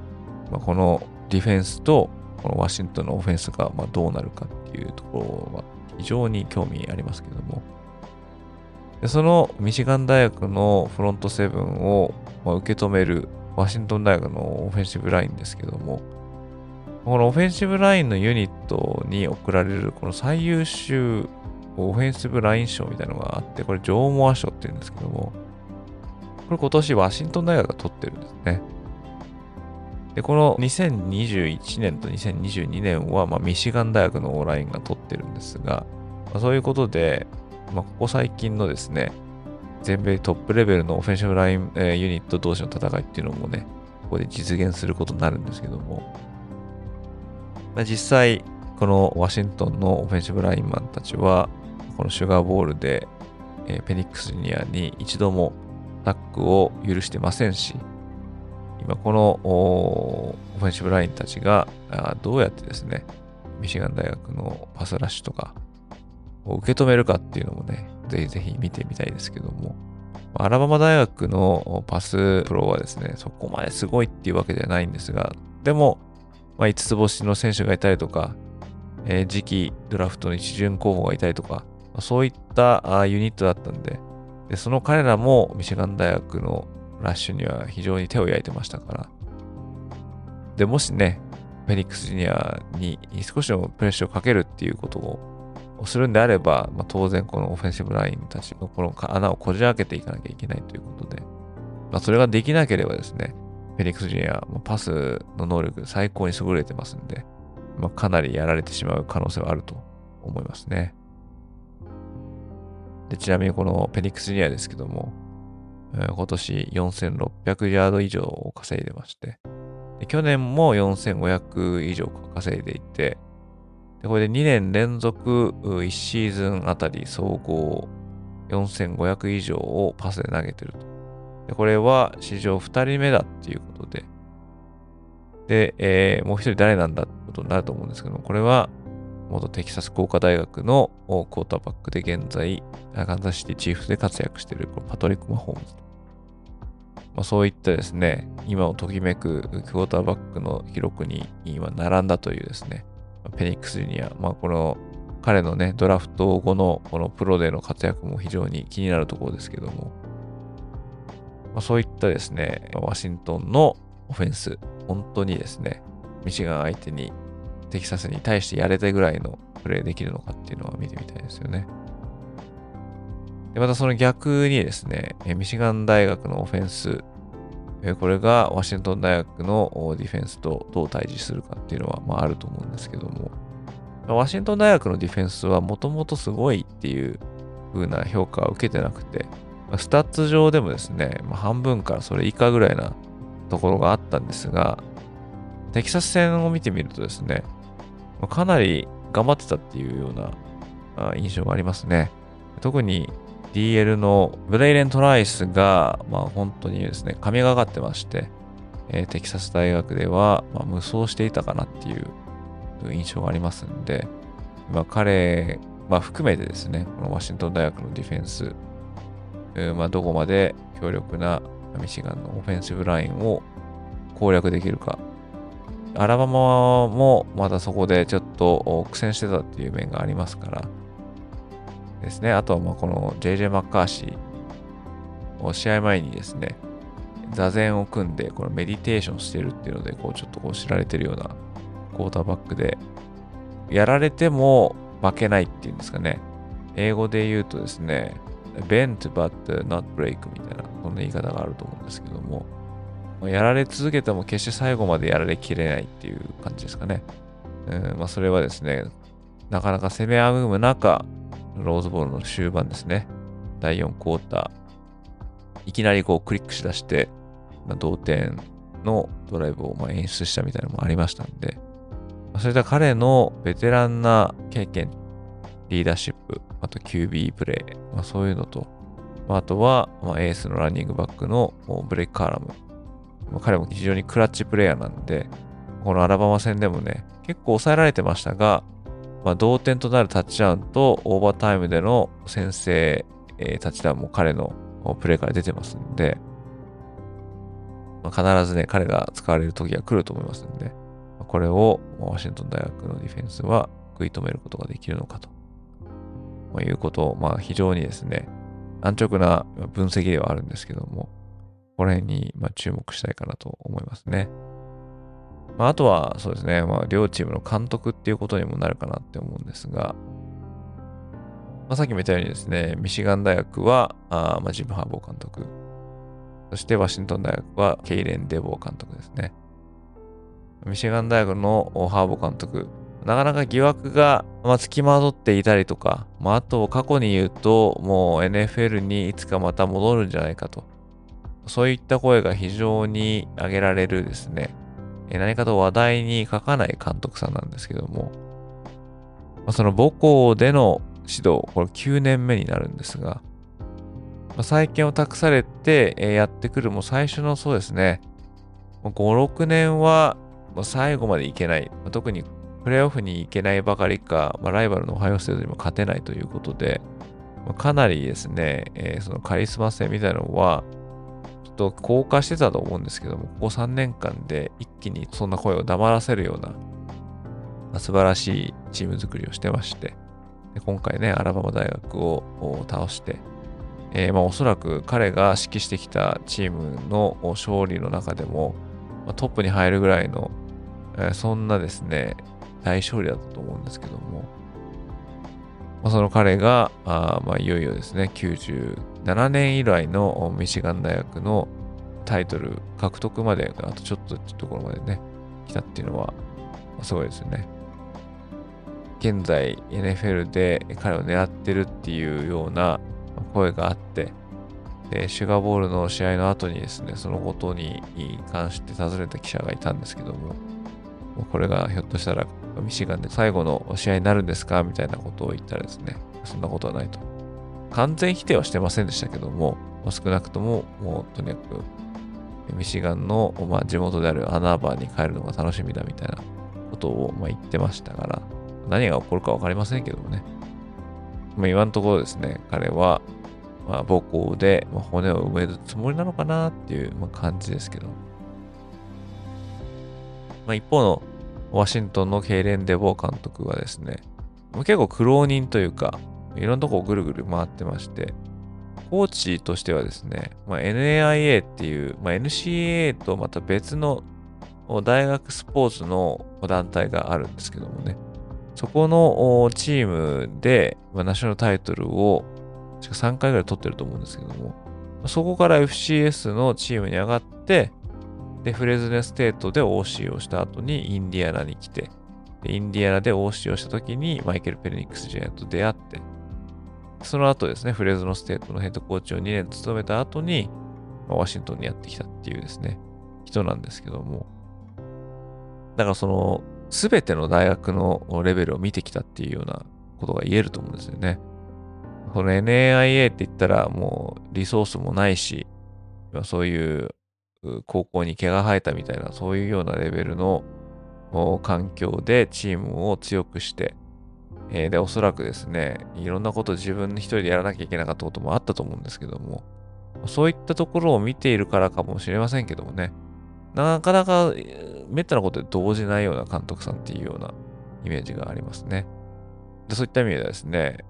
まあ、このディフェンスとこのワシントンのオフェンスがまどうなるかっていうところは非常に興味ありますけども。でそのミシガン大学のフロントセブンを、ま、受け止めるワシントン大学のオフェンシブラインですけども、このオフェンシブラインのユニットに贈られるこの最優秀オフェンシブライン賞みたいなのがあって、これジョー・モア賞って言うんですけども、これ今年ワシントン大学が取ってるんですね。で、この2021年と2022年は、まあ、ミシガン大学のオーラインが取ってるんですが、まあ、そういうことで、まあ、ここ最近のですね、全米トップレベルのオフェンシブライン、えー、ユニット同士の戦いっていうのもね、ここで実現することになるんですけども、まあ、実際、このワシントンのオフェンシブラインマンたちは、このシュガーボールで、えー、ペニックスジュニアに一度もタックを許してませんし、今このオフェンシブラインたちがどうやってですね、ミシガン大学のパスラッシュとかを受け止めるかっていうのもね、ぜひぜひ見てみたいですけども、アラバマ大学のパスプロはですね、そこまですごいっていうわけではないんですが、でも、まあ、5つ星の選手がいたりとか、えー、次期ドラフトの一巡候補がいたりとかま、そういったあユニットだったんでで、その彼らもミシガン大学のラッシュには非常に手を焼いてましたから。で、もしね、フェニックスジュニアに少しでもプレッシャーをかけるっていうことをするんであれば、まあ、当然このオフェンシブラインたちのこの穴をこじ開けていかなきゃいけないということで、まあ、それができなければですね、フェニックスジュニア、パスの能力最高に優れてますんで、まあ、かなりやられてしまう可能性はあると思いますね。でちなみにこのペニックスジュニアですけども、今年4600ヤード以上を稼いでまして、去年も4500以上稼いでいて、でこれで2年連続1シーズンあたり総合4500以上をパスで投げてると。でこれは史上2人目だっていうことで、で、えー、もう一人誰なんだってことになると思うんですけども、これは元テキサス工科大学のクォーターバックで現在、アカンザシティチーフで活躍しているパトリック・マホームズまあ、そういったですね、今をときめくクォーターバックの記録に今並んだというですね、ペニックスジュニア、まあ、この彼のね、ドラフト後のこのプロでの活躍も非常に気になるところですけども、まあ、そういったですね、ワシントンのオフェンス、本当にですね、ミシガン相手にテキサスに対してやれたぐらいのプレーできるのかっていうのは見てみたいですよね。で、またその逆にですね、ミシガン大学のオフェンス、これがワシントン大学のディフェンスとどう対峙するかっていうのは、まあ、あると思うんですけども、ワシントン大学のディフェンスはもともとすごいっていう風な評価を受けてなくて、スタッツ上でもですね、まあ、半分からそれ以下ぐらいなところがあったんですが、テキサス戦を見てみるとですね、かなり頑張ってたっていうような印象がありますね。特に DL のブレイレン・トライスが、まあ、本当にですね、神がかってまして、えー、テキサス大学では、まあ、無双していたかなっていう印象がありますんで、まあ、彼、まあ、含めてですね、このワシントン大学のディフェンス、まあ、どこまで強力なミシガンのオフェンシブラインを攻略できるか。アラバマもまだそこでちょっと苦戦してたっていう面がありますから、ですね。あとはまあこの JJ マッカーシーを試合前にですね、座禅を組んでこのメディテーションしてるっていうので、こうちょっとこう知られてるようなクォーターバックで、やられても負けないっていうんですかね。英語で言うとですね、bent but not break みたいな、そんな言い方があると思うんですけども、やられ続けても決して最後までやられきれないっていう感じですかね。うんまあ、それはですね、なかなか攻めあぐむ中、ローズボールの終盤ですね。第4クォーター。いきなりこうクリックしだして、まあ、同点のドライブをま演出したみたいなのもありましたんで、まあ、そういった彼のベテランな経験、リーダーシップ、あと QB プレイ、まあ、そういうのと、まあ、あとは、まエースのランニングバックのブレイク・カーラム。まあ彼も非常にクラッチプレイヤーなんで、このアラバマ戦でもね、結構抑えられてましたが、まあ、同点となるタッチダウンとオーバータイムでの先制、えー、タッチダウンも彼のプレーから出てますんで、まあ、必ずね、彼が使われる時が来ると思いますんで、これをワシントン大学のディフェンスは食い止めることができるのかということを、まあ非常にですね、安直な分析ではあるんですけども、この辺にま注目したいかなと思いますね。まあ、あとはそうですね、まあ、両チームの監督っていうことにもなるかなって思うんですが、まあ、さっきも言ったようにですね、ミシガン大学はあまあジム・ハーボー監督、そしてワシントン大学はケイレン・デボー監督ですね。ミシガン大学のハーボー監督、なかなか疑惑が、まあ、付きまとっていたりとか、まあ、あと過去に言うと、もう NFL にいつかまた戻るんじゃないかと。そういった声が非常に挙げられるですね、何かと話題に書かない監督さんなんですけども、まあ、その母校での指導、これ9年目になるんですが、まあ、再建を託されて、えやってくるもう最初のそうですね、5、6年は最後までいけない、特にプレーオフに行けないばかりか、まあ、ライバルのオハイオステートにも勝てないということで、まあ、かなりですね、えー、そのカリスマ性みたいなのは、ちょっと高架してたと思うんですけども、ここ3年間で一気にそんな声を黙らせるような、まあ、素晴らしいチーム作りをしてまして、で今回ね、アラバマ大学を倒して、えー、まあおそらく彼が指揮してきたチームの勝利の中でも、まあ、トップに入るぐらいの、えー、そんなですね、大勝利だったと思うんですけども、まあ、その彼が、あまあ、いよいよですね、97年以来のミシガン大学のタイトル獲得まで、あとちょっとってところまでね、来たっていうのは、すごいですよね。現在 NFL で彼を狙ってるっていうような声があって、で、シュガーボールの試合の後にですね、そのことに関して尋ねた記者がいたんですけども、これがひょっとしたらミシガンで最後の試合になるんですか？みたいなことを言ったらですね、そんなことはないと。完全否定はしてませんでしたけども、少なくとも、もうとにかく、ミシガンの、まあ、地元であるアナーバーに帰るのが楽しみだみたいなことを、まあ、言ってましたから、何が起こるかわかりませんけどもね。まあ、今のところですね、彼は、まあ、母校で、骨を埋めるつもりなのかなっていう、感じですけど。まあ、一方のワシントンのケイレン・デボー監督はですね、結構苦労人というか、いろんなとこをぐるぐる回ってまして、コーチとしてはですね、まあ、NAIA っていう、まあ、NCAA とまた別の大学スポーツの団体があるんですけどもね、そこのチームで、まあ、ナショナルタイトルを3回ぐらい取ってると思うんですけども、そこから FCS のチームに上がって、で、フレズネステートで OC をした後にインディアナに来て、インディアナで OC をした時にマイケル・ペルニックス・ジェアと出会って、その後ですね、フレズノステートのヘッドコーチを2年務めた後に、ま、ワシントンにやってきたっていうですね、人なんですけども、だからその、すべての大学のレベルを見てきたっていうようなことが言えると思うんですよね。この NAIA って言ったらもうリソースもないし、そういう高校に毛が生えたみたいな、そういうようなレベルの環境でチームを強くして、えー、で、おそらくですね、いろんなこと自分一人でやらなきゃいけなかったこともあったと思うんですけども、そういったところを見ているからかもしれませんけどもね、なかなかめったなことで動じないような監督さんっていうようなイメージがありますね。でそういった意味ではですね、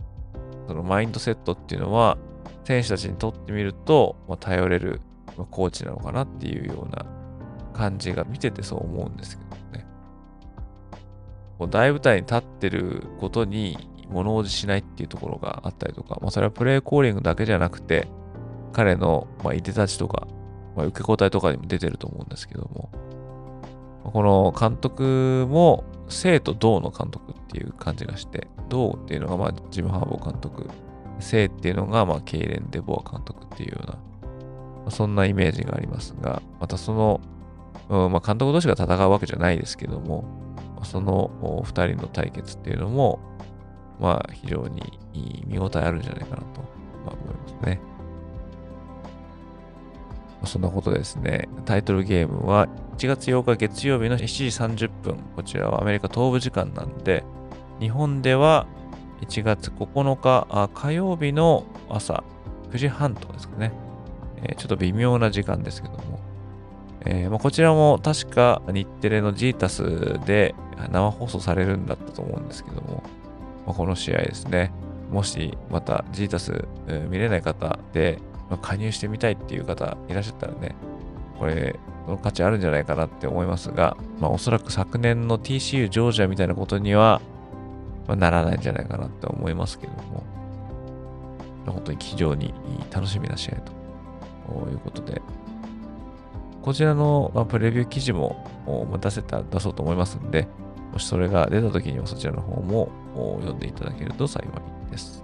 そのマインドセットっていうのは、選手たちにとってみると、まあ、頼れるまあ、コーチなのかなっていうような感じが見ててそう思うんですけどね。こう大舞台に立ってることに物おじしないっていうところがあったりとか、まあ、それはプレイコーリングだけじゃなくて、彼の、まあ、いでたちとか、まあ、受け答えとかにも出てると思うんですけども、この監督も生と同の監督っていう感じがして、同っていうのがまあジム・ハーボー監督、生っていうのがまあケイレン・デボア監督っていうようなそんなイメージがありますが、またその、うんまあ、監督同士が戦うわけじゃないですけども、その2人の対決っていうのも、まあ、非常に見応えあるんじゃないかなと、まあ、思いますね。そんなことですね。タイトルゲームは1月8日月曜日の7時30分。こちらはアメリカ東部時間なんで、日本では1月9日火曜日の朝9時半とですかね。えちょっと微妙な時間ですけども、えー、まあ、こちらも確か日テレのジータスで生放送されるんだったと思うんですけども、まあ、この試合ですね、もしまたジータス、えー、見れない方で、まあ、加入してみたいっていう方いらっしゃったらね、これ、の価値あるんじゃないかなって思いますが、まあ、おそらく昨年の TCU ジョージアみたいなことには、ま、ならないんじゃないかなって思いますけども、本当に非常に楽しみな試合と。いうことで、こちらの、ま、プレビュー記事も出せた、出そうと思いますんで、もしそれが出た時にはそちらの方も読んでいただけると幸いです。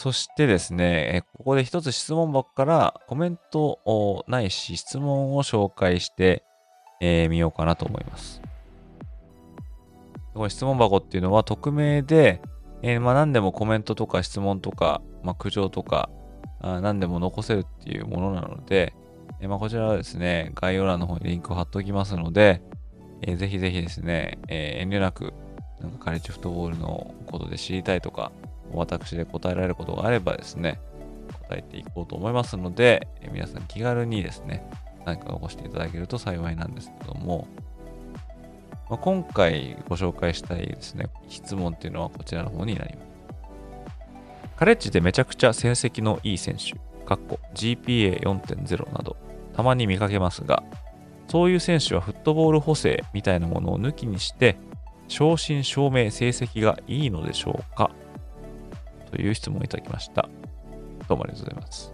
そしてですね、ここで一つ質問箱からコメントないし質問を紹介してみ、えー、ようかなと思います。この質問箱っていうのは匿名で、えー、まあ、何でもコメントとか質問とか、まあ、苦情とかあ何でも残せるっていうものなので、えー、まあ、こちらはですね、概要欄の方にリンクを貼っておきますので、えー、ぜひぜひですね、え遠慮なく、なんかカレッジフットボールのことで知りたいとか、私で答えられることがあればですね、答えていこうと思いますので、え皆さん気軽にですね、何か残していただけると幸いなんですけども、まあ、今回ご紹介したいですね、質問っていうのはこちらの方になります。カレッジでめちゃくちゃ成績のいい選手、かっこ GPA4.0 など、たまに見かけますが、そういう選手はフットボール補正みたいなものを抜きにして、正真正銘成績がいいのでしょうか？という質問をいただきました。どうもありがとうございます。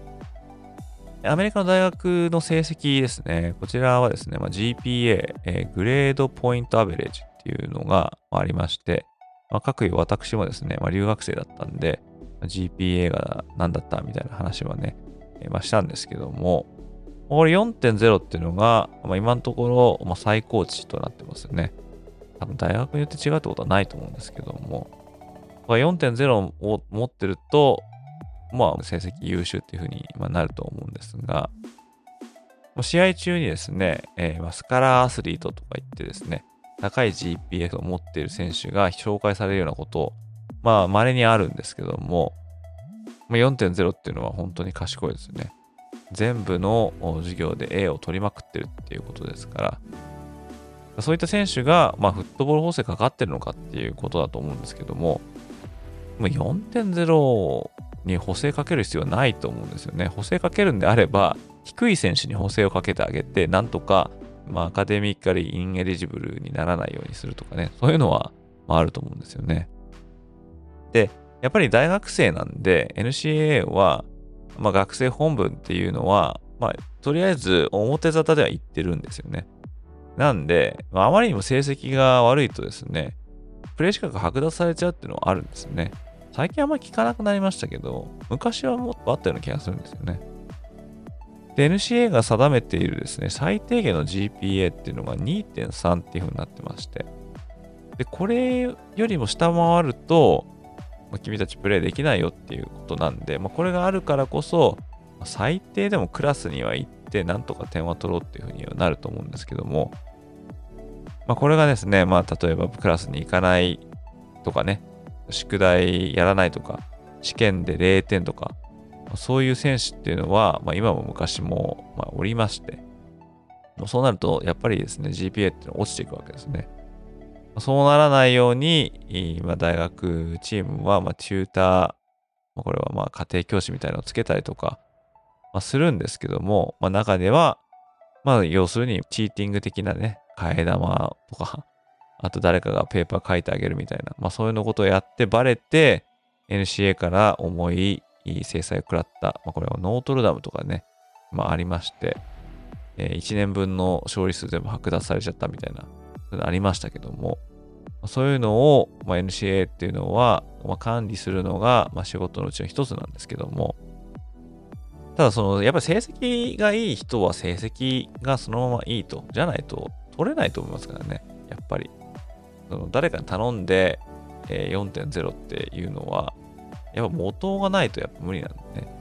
アメリカの大学の成績ですね。こちらはですね、まあ、GPA、えー、グレードポイントアベレージっていうのがありまして、まあ、各位私もですね、まあ、留学生だったんで、GPA が何だったみたいな話はね、えー、まあ、したんですけども、これ4.0っていうのが、まあ、今のところ、まあ、最高値となってますよね。多分大学によって違うってことはないと思うんですけども、4.0を持ってると、まあ、成績優秀っていうふうになると思うんですが、試合中にですね、えー、スカラーアスリートとか言ってですね、高い GPS を持っている選手が紹介されるようなことを、まあ、稀にあるんですけども、4.0っていうのは本当に賢いですよね。全部の授業で A を取りまくってるっていうことですから、そういった選手が、まあ、フットボール法制かかってるのかっていうことだと思うんですけども、4.0に補正かける必要はないと思うんですよね。補正かけるんであれば、低い選手に補正をかけてあげて、なんとか、まあ、アカデミッカリインエリジブルにならないようにするとかね、そういうのは、まあ、あると思うんですよね。で、やっぱり大学生なんで、NCAA は、まあ、学生本部っていうのは、まあ、とりあえず表沙汰では言ってるんですよね。なんで、まあ、あまりにも成績が悪いとですね、プレイ資格剥奪されちゃうっていうのはあるんですよね。最近あんま聞かなくなりましたけど、昔はもっとあったような気がするんですよね。で、NCA が定めているですね、最低限の GPA っていうのが2.3っていう風になってまして、で、これよりも下回ると、まあ、君たちプレイできないよっていうことなんで、まあ、これがあるからこそ、最低でもクラスには行って、なんとか点は取ろうっていう風にはなると思うんですけども、まあ、これがですね、まあ、例えばクラスに行かないとかね、宿題やらないとか、試験で0点とか、そういう選手っていうのは、まあ、今も昔も、まあ、おりまして、そうなると、やっぱりですね、GPA っていうのは落ちていくわけですね。そうならないように、まあ、大学チームは、まあ、チューター、これはまあ家庭教師みたいなのをつけたりとか、まあ、するんですけども、まあ、中では、まあ、要するにチーティング的なね、替え玉とか、あと誰かがペーパー書いてあげるみたいな、まあそういうのことをやってバレて、NCA から重い制裁を食らった、まあこれはノートルダムとかね、まあありまして、えー、1年分の勝利数全部剥奪されちゃったみたいな、ういうありましたけども、そういうのを、まあ、NCA っていうのは、まあ、管理するのが、まあ、仕事のうちの一つなんですけども、ただその、やっぱり成績がいい人は成績がそのままいいと、じゃないと取れないと思いますからね、やっぱり。その誰かに頼んで、えー、4.0っていうのは、やっぱ元がないとやっぱ無理なんでね。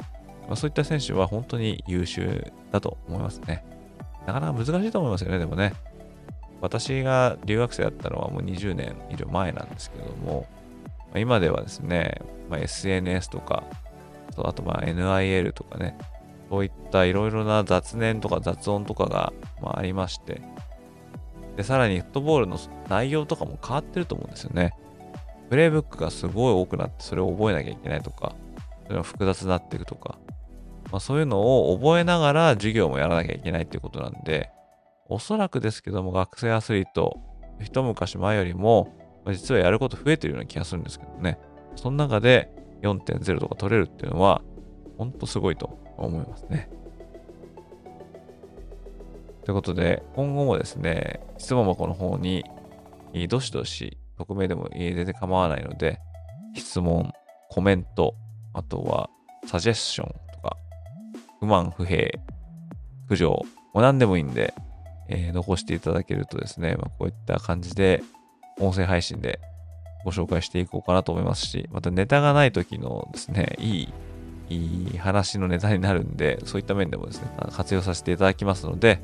まあ、そういった選手は本当に優秀だと思いますね。なかなか難しいと思いますよね、でもね。私が留学生だったのはもう20年以上前なんですけども、ま、今ではですね、まあ、SNS とか、あとまあ NIL とかね、そういったいろいろな雑念とか雑音とかが、まあ、ありまして、で、さらにフットボールの内容とかも変わってると思うんですよね。プレイブックがすごい多くなって、それを覚えなきゃいけないとか、それが複雑になっていくとか、まあ、そういうのを覚えながら授業もやらなきゃいけないっていうことなんで、おそらくですけども、学生アスリート、一昔前よりも、実はやること増えてるような気がするんですけどね。その中で4.0とか取れるっていうのは、ほんとすごいと思いますね。ということで、今後もですね、質問箱の方に、どしどし、匿名でも全然構わないので、質問、コメント、あとは、サジェッションとか、不満、不平、苦情、もう何でもいいんで、えー、残していただけるとですね、まあ、こういった感じで、音声配信でご紹介していこうかなと思いますし、またネタがない時のですね、いい、いい話のネタになるんで、そういった面でもですね、活用させていただきますので、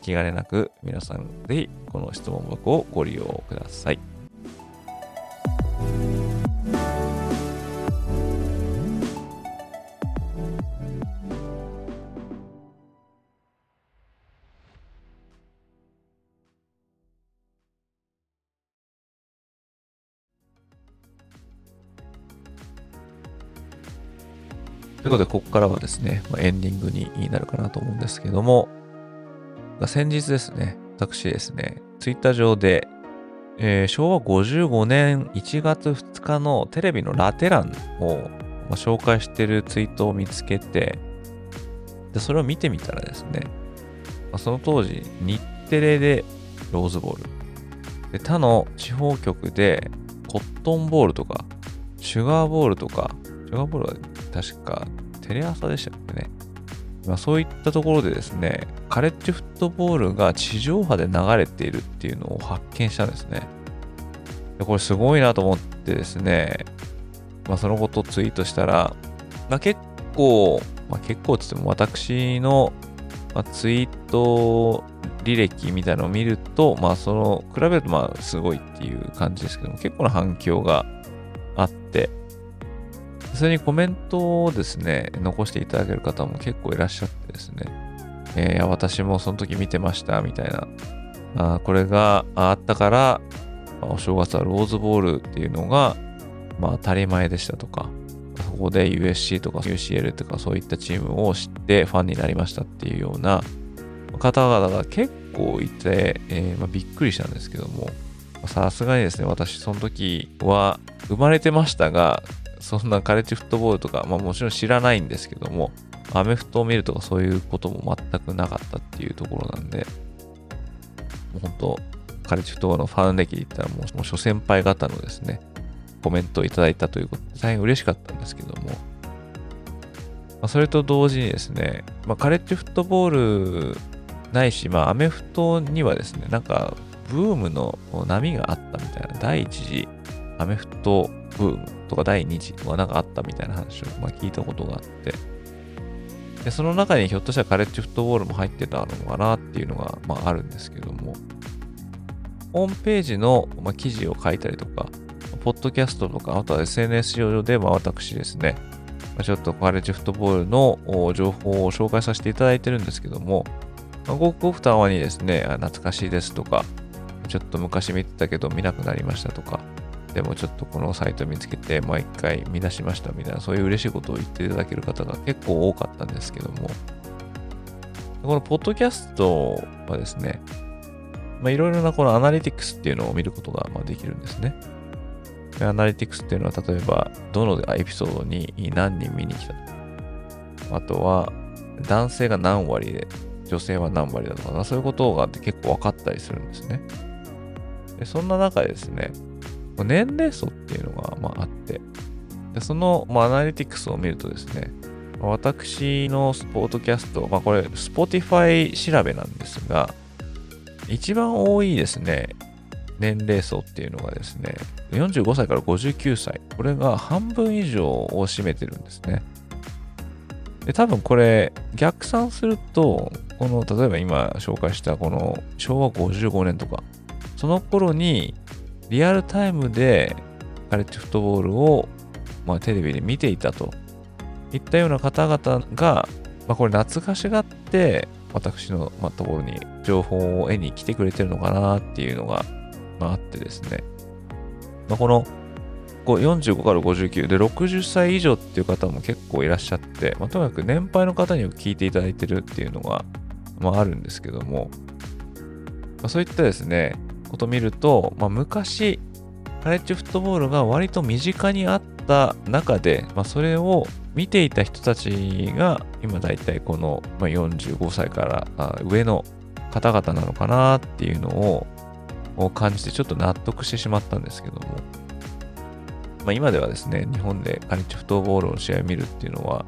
気兼ねなく皆さんぜひこの質問箱をご利用ください。ということで、ここからはですね、エンディングになるかなと思うんですけども、先日ですね、私ですね、ツイッター上で、えー、昭和55年1月2日のテレビのラテランを、ま、紹介してるツイートを見つけて、で、それを見てみたらですね、ま、その当時、日テレでローズボール、で他の地方局でコットンボールとか、シュガーボールとか、シュガーボールは確かテレ朝でしたっけね。まあ、そういったところでですね、カレッジフットボールが地上波で流れているっていうのを発見したんですね。でこれすごいなと思ってですね、まあ、そのことをツイートしたら、まあ、結構、まあ、結構つっても私の、ま、ツイート履歴みたいなのを見ると、まあその、比べるとまあすごいっていう感じですけども、結構な反響があって、それにコメントをですね、残していただける方も結構いらっしゃってですね、えー、私もその時見てましたみたいな、あこれがあったから、お正月はローズボールっていうのが、まあ当たり前でしたとか、そこで USC とか UCL とかそういったチームを知ってファンになりましたっていうような方々が結構いて、えー、まあ、びっくりしたんですけども、さすがにですね、私その時は生まれてましたが、そんなカレッジフットボールとか、まあもちろん知らないんですけども、アメフトを見るとかそういうことも全くなかったっていうところなんで、もう本当、カレッジフットボールのファン歴で言ったらもう、もう諸先輩方のですね、コメントをいただいたということで大変嬉しかったんですけども、まあ、それと同時にですね、まあ、カレッジフットボールないし、まあ、アメフトにはですね、なんか、ブームの波があったみたいな、第一次アメフトブームとか第2次とかなんかあったみたいな話を、まあ、聞いたことがあって、でその中にひょっとしたらカレッジフットボールも入ってたのかなっていうのが、まあ、あるんですけども、ホームページの、まあ、記事を書いたりとか、ポッドキャストとか、あとは SNS 上で、まあ、私ですね、まあ、ちょっとカレッジフットボールの情報を紹介させていただいてるんですけども、まあ、ごくごくたまにですね、懐かしいですとか、ちょっと昔見てたけど見なくなりましたとか、でもちょっとこのサイト見つけてもう一回見出しましたみたいな、そういう嬉しいことを言っていただける方が結構多かったんですけども、このポッドキャストはですね、いろいろなこのアナリティクスっていうのを見ることがまできるんですね。アナリティクスっていうのは、例えば、どのエピソードに何人見に来たとか、あとは、男性が何割で、女性は何割だとか、そういうことが結構分かったりするんですね。でそんな中ですね、年齢層っていうのが、まあ、あって、でその、まあ、アナリティクスを見るとですね、私のスポートキャスト、まあ、これ、Spotify 調べなんですが、一番多いですね、年齢層っていうのがですね、45歳から59歳。これが半分以上を占めてるんですね。で、多分これ逆算すると、この、例えば今紹介したこの昭和55年とか、その頃にリアルタイムでカレッジフットボールを、まあ、テレビで見ていたと。いったような方々が、まあ、これ懐かしがって私の、ま、ところに情報を得に来てくれてるのかなっていうのが、まあ、あってですね、まあ、この45から59で60歳以上っていう方も結構いらっしゃって、まあ、とにかく年配の方によく聞いていただいてるっていうのが、まあ、あるんですけども、まあ、そういったですね、ことを見ると、まあ、昔、カレッジフットボールが割と身近にあった中で、まあ、それを見ていた人たちが今大体この45歳から上の方々なのかなっていうのを感じてちょっと納得してしまったんですけども、まあ、今ではですね、日本でカレッジフットボールの試合を見るっていうのは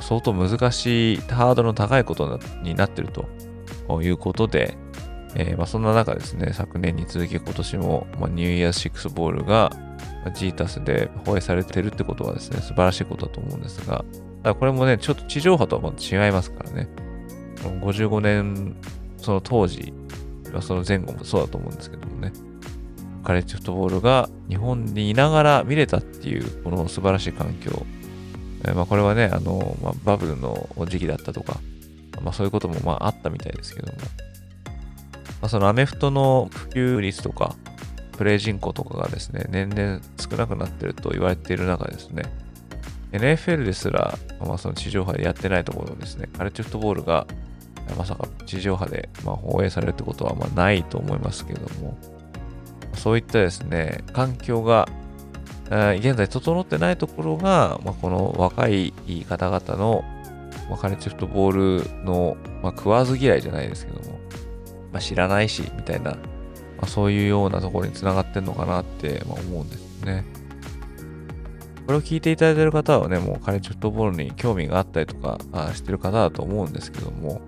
相当難しい、ハードルの高いことになってるということで、えー、まあそんな中ですね、昨年に続き今年も、まあ、ニューイヤー6ボールが g タスで放映されてるってことはですね、素晴らしいことだと思うんですが、これもね、ちょっと地上波とはまた違いますからね。55年、その当時、その前後もそうだと思うんですけどもね。カレッジフットボールが日本にいながら見れたっていう、この素晴らしい環境。えー、まあこれはね、あの、まあ、バブルの時期だったとか、まあそういうこともまああったみたいですけども。まあ、そのアメフトの普及率とか、プレイ人口とかがですね、年々少なくなってると言われている中ですね、NFL ですら、まあ、その地上波でやってないところですね、カレッジフットボールがまさか地上波でま放映されるってことはまないと思いますけども、そういったですね、環境が現在整ってないところが、まあ、この若い方々の、まあ、カレッジフットボールの、まあ、食わず嫌いじゃないですけども、まあ、知らないし、みたいな、まあ、そういうようなところにつながってんのかなって、ま、思うんですね。これを聞いていただいている方はね、もうカレッジフットボールに興味があったりとかあしてる方だと思うんですけども、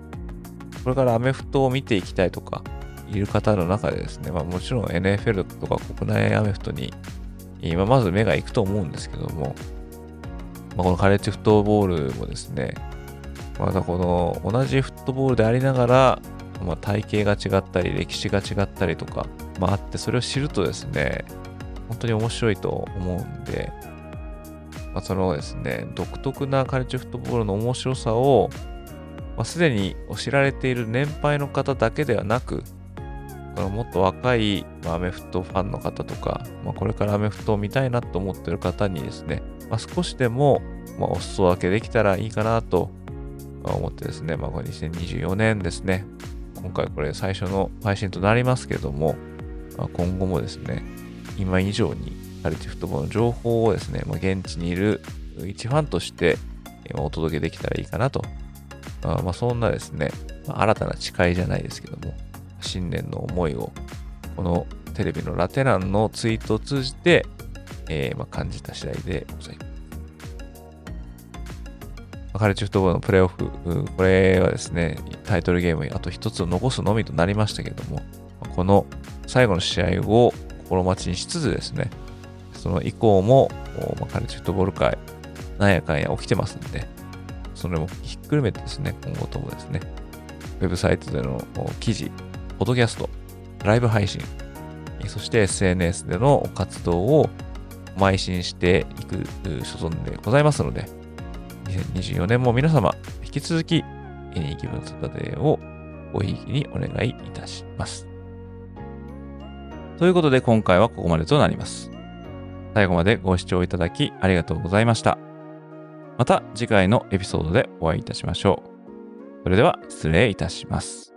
これからアメフトを見ていきたいとか、いる方の中でですね、まあ、もちろん NFL とか国内アメフトに、今まず目が行くと思うんですけども、まあ、このカレッジフットボールもですね、またこの同じフットボールでありながら、まあ、体型が違ったり、歴史が違ったりとか、まあ、って、それを知るとですね、本当に面白いと思うんで、まあ、そのですね、独特なカルチャーフットボールの面白さを、まあ、すでに知られている年配の方だけではなく、そのもっと若い、ま、アメフトファンの方とか、まあ、これからアメフトを見たいなと思ってる方にですね、まあ、少しでも、まあ、お裾分けできたらいいかなと思ってですね、まあ、これ2024年ですね、今回これ最初の配信となりますけども、まあ、今後もですね、今以上にカルティフトボールの情報をですね、まあ、現地にいる一ファンとしてお届けできたらいいかなと。あまあ、そんなですね、まあ、新たな誓いじゃないですけども、新年の思いを、このテレビのラテランのツイートを通じて、えー、ま、感じた次第でございます。カルチフットボールのプレイオフ、これはですね、タイトルゲームにあと一つを残すのみとなりましたけれども、この最後の試合を心待ちにしつつですね、その以降も、カルチフットボール界、なんやかんや起きてますんで、それもひっくるめてですね、今後ともですね、ウェブサイトでの記事、ポッドキャスト、ライブ配信、そして SNS での活動を邁進していく所存でございますので、2024年も皆様、引き続き、エニー気分サタデーをごひいきにお願いいたします。ということで今回はここまでとなります。最後までご視聴いただきありがとうございました。また次回のエピソードでお会いいたしましょう。それでは失礼いたします。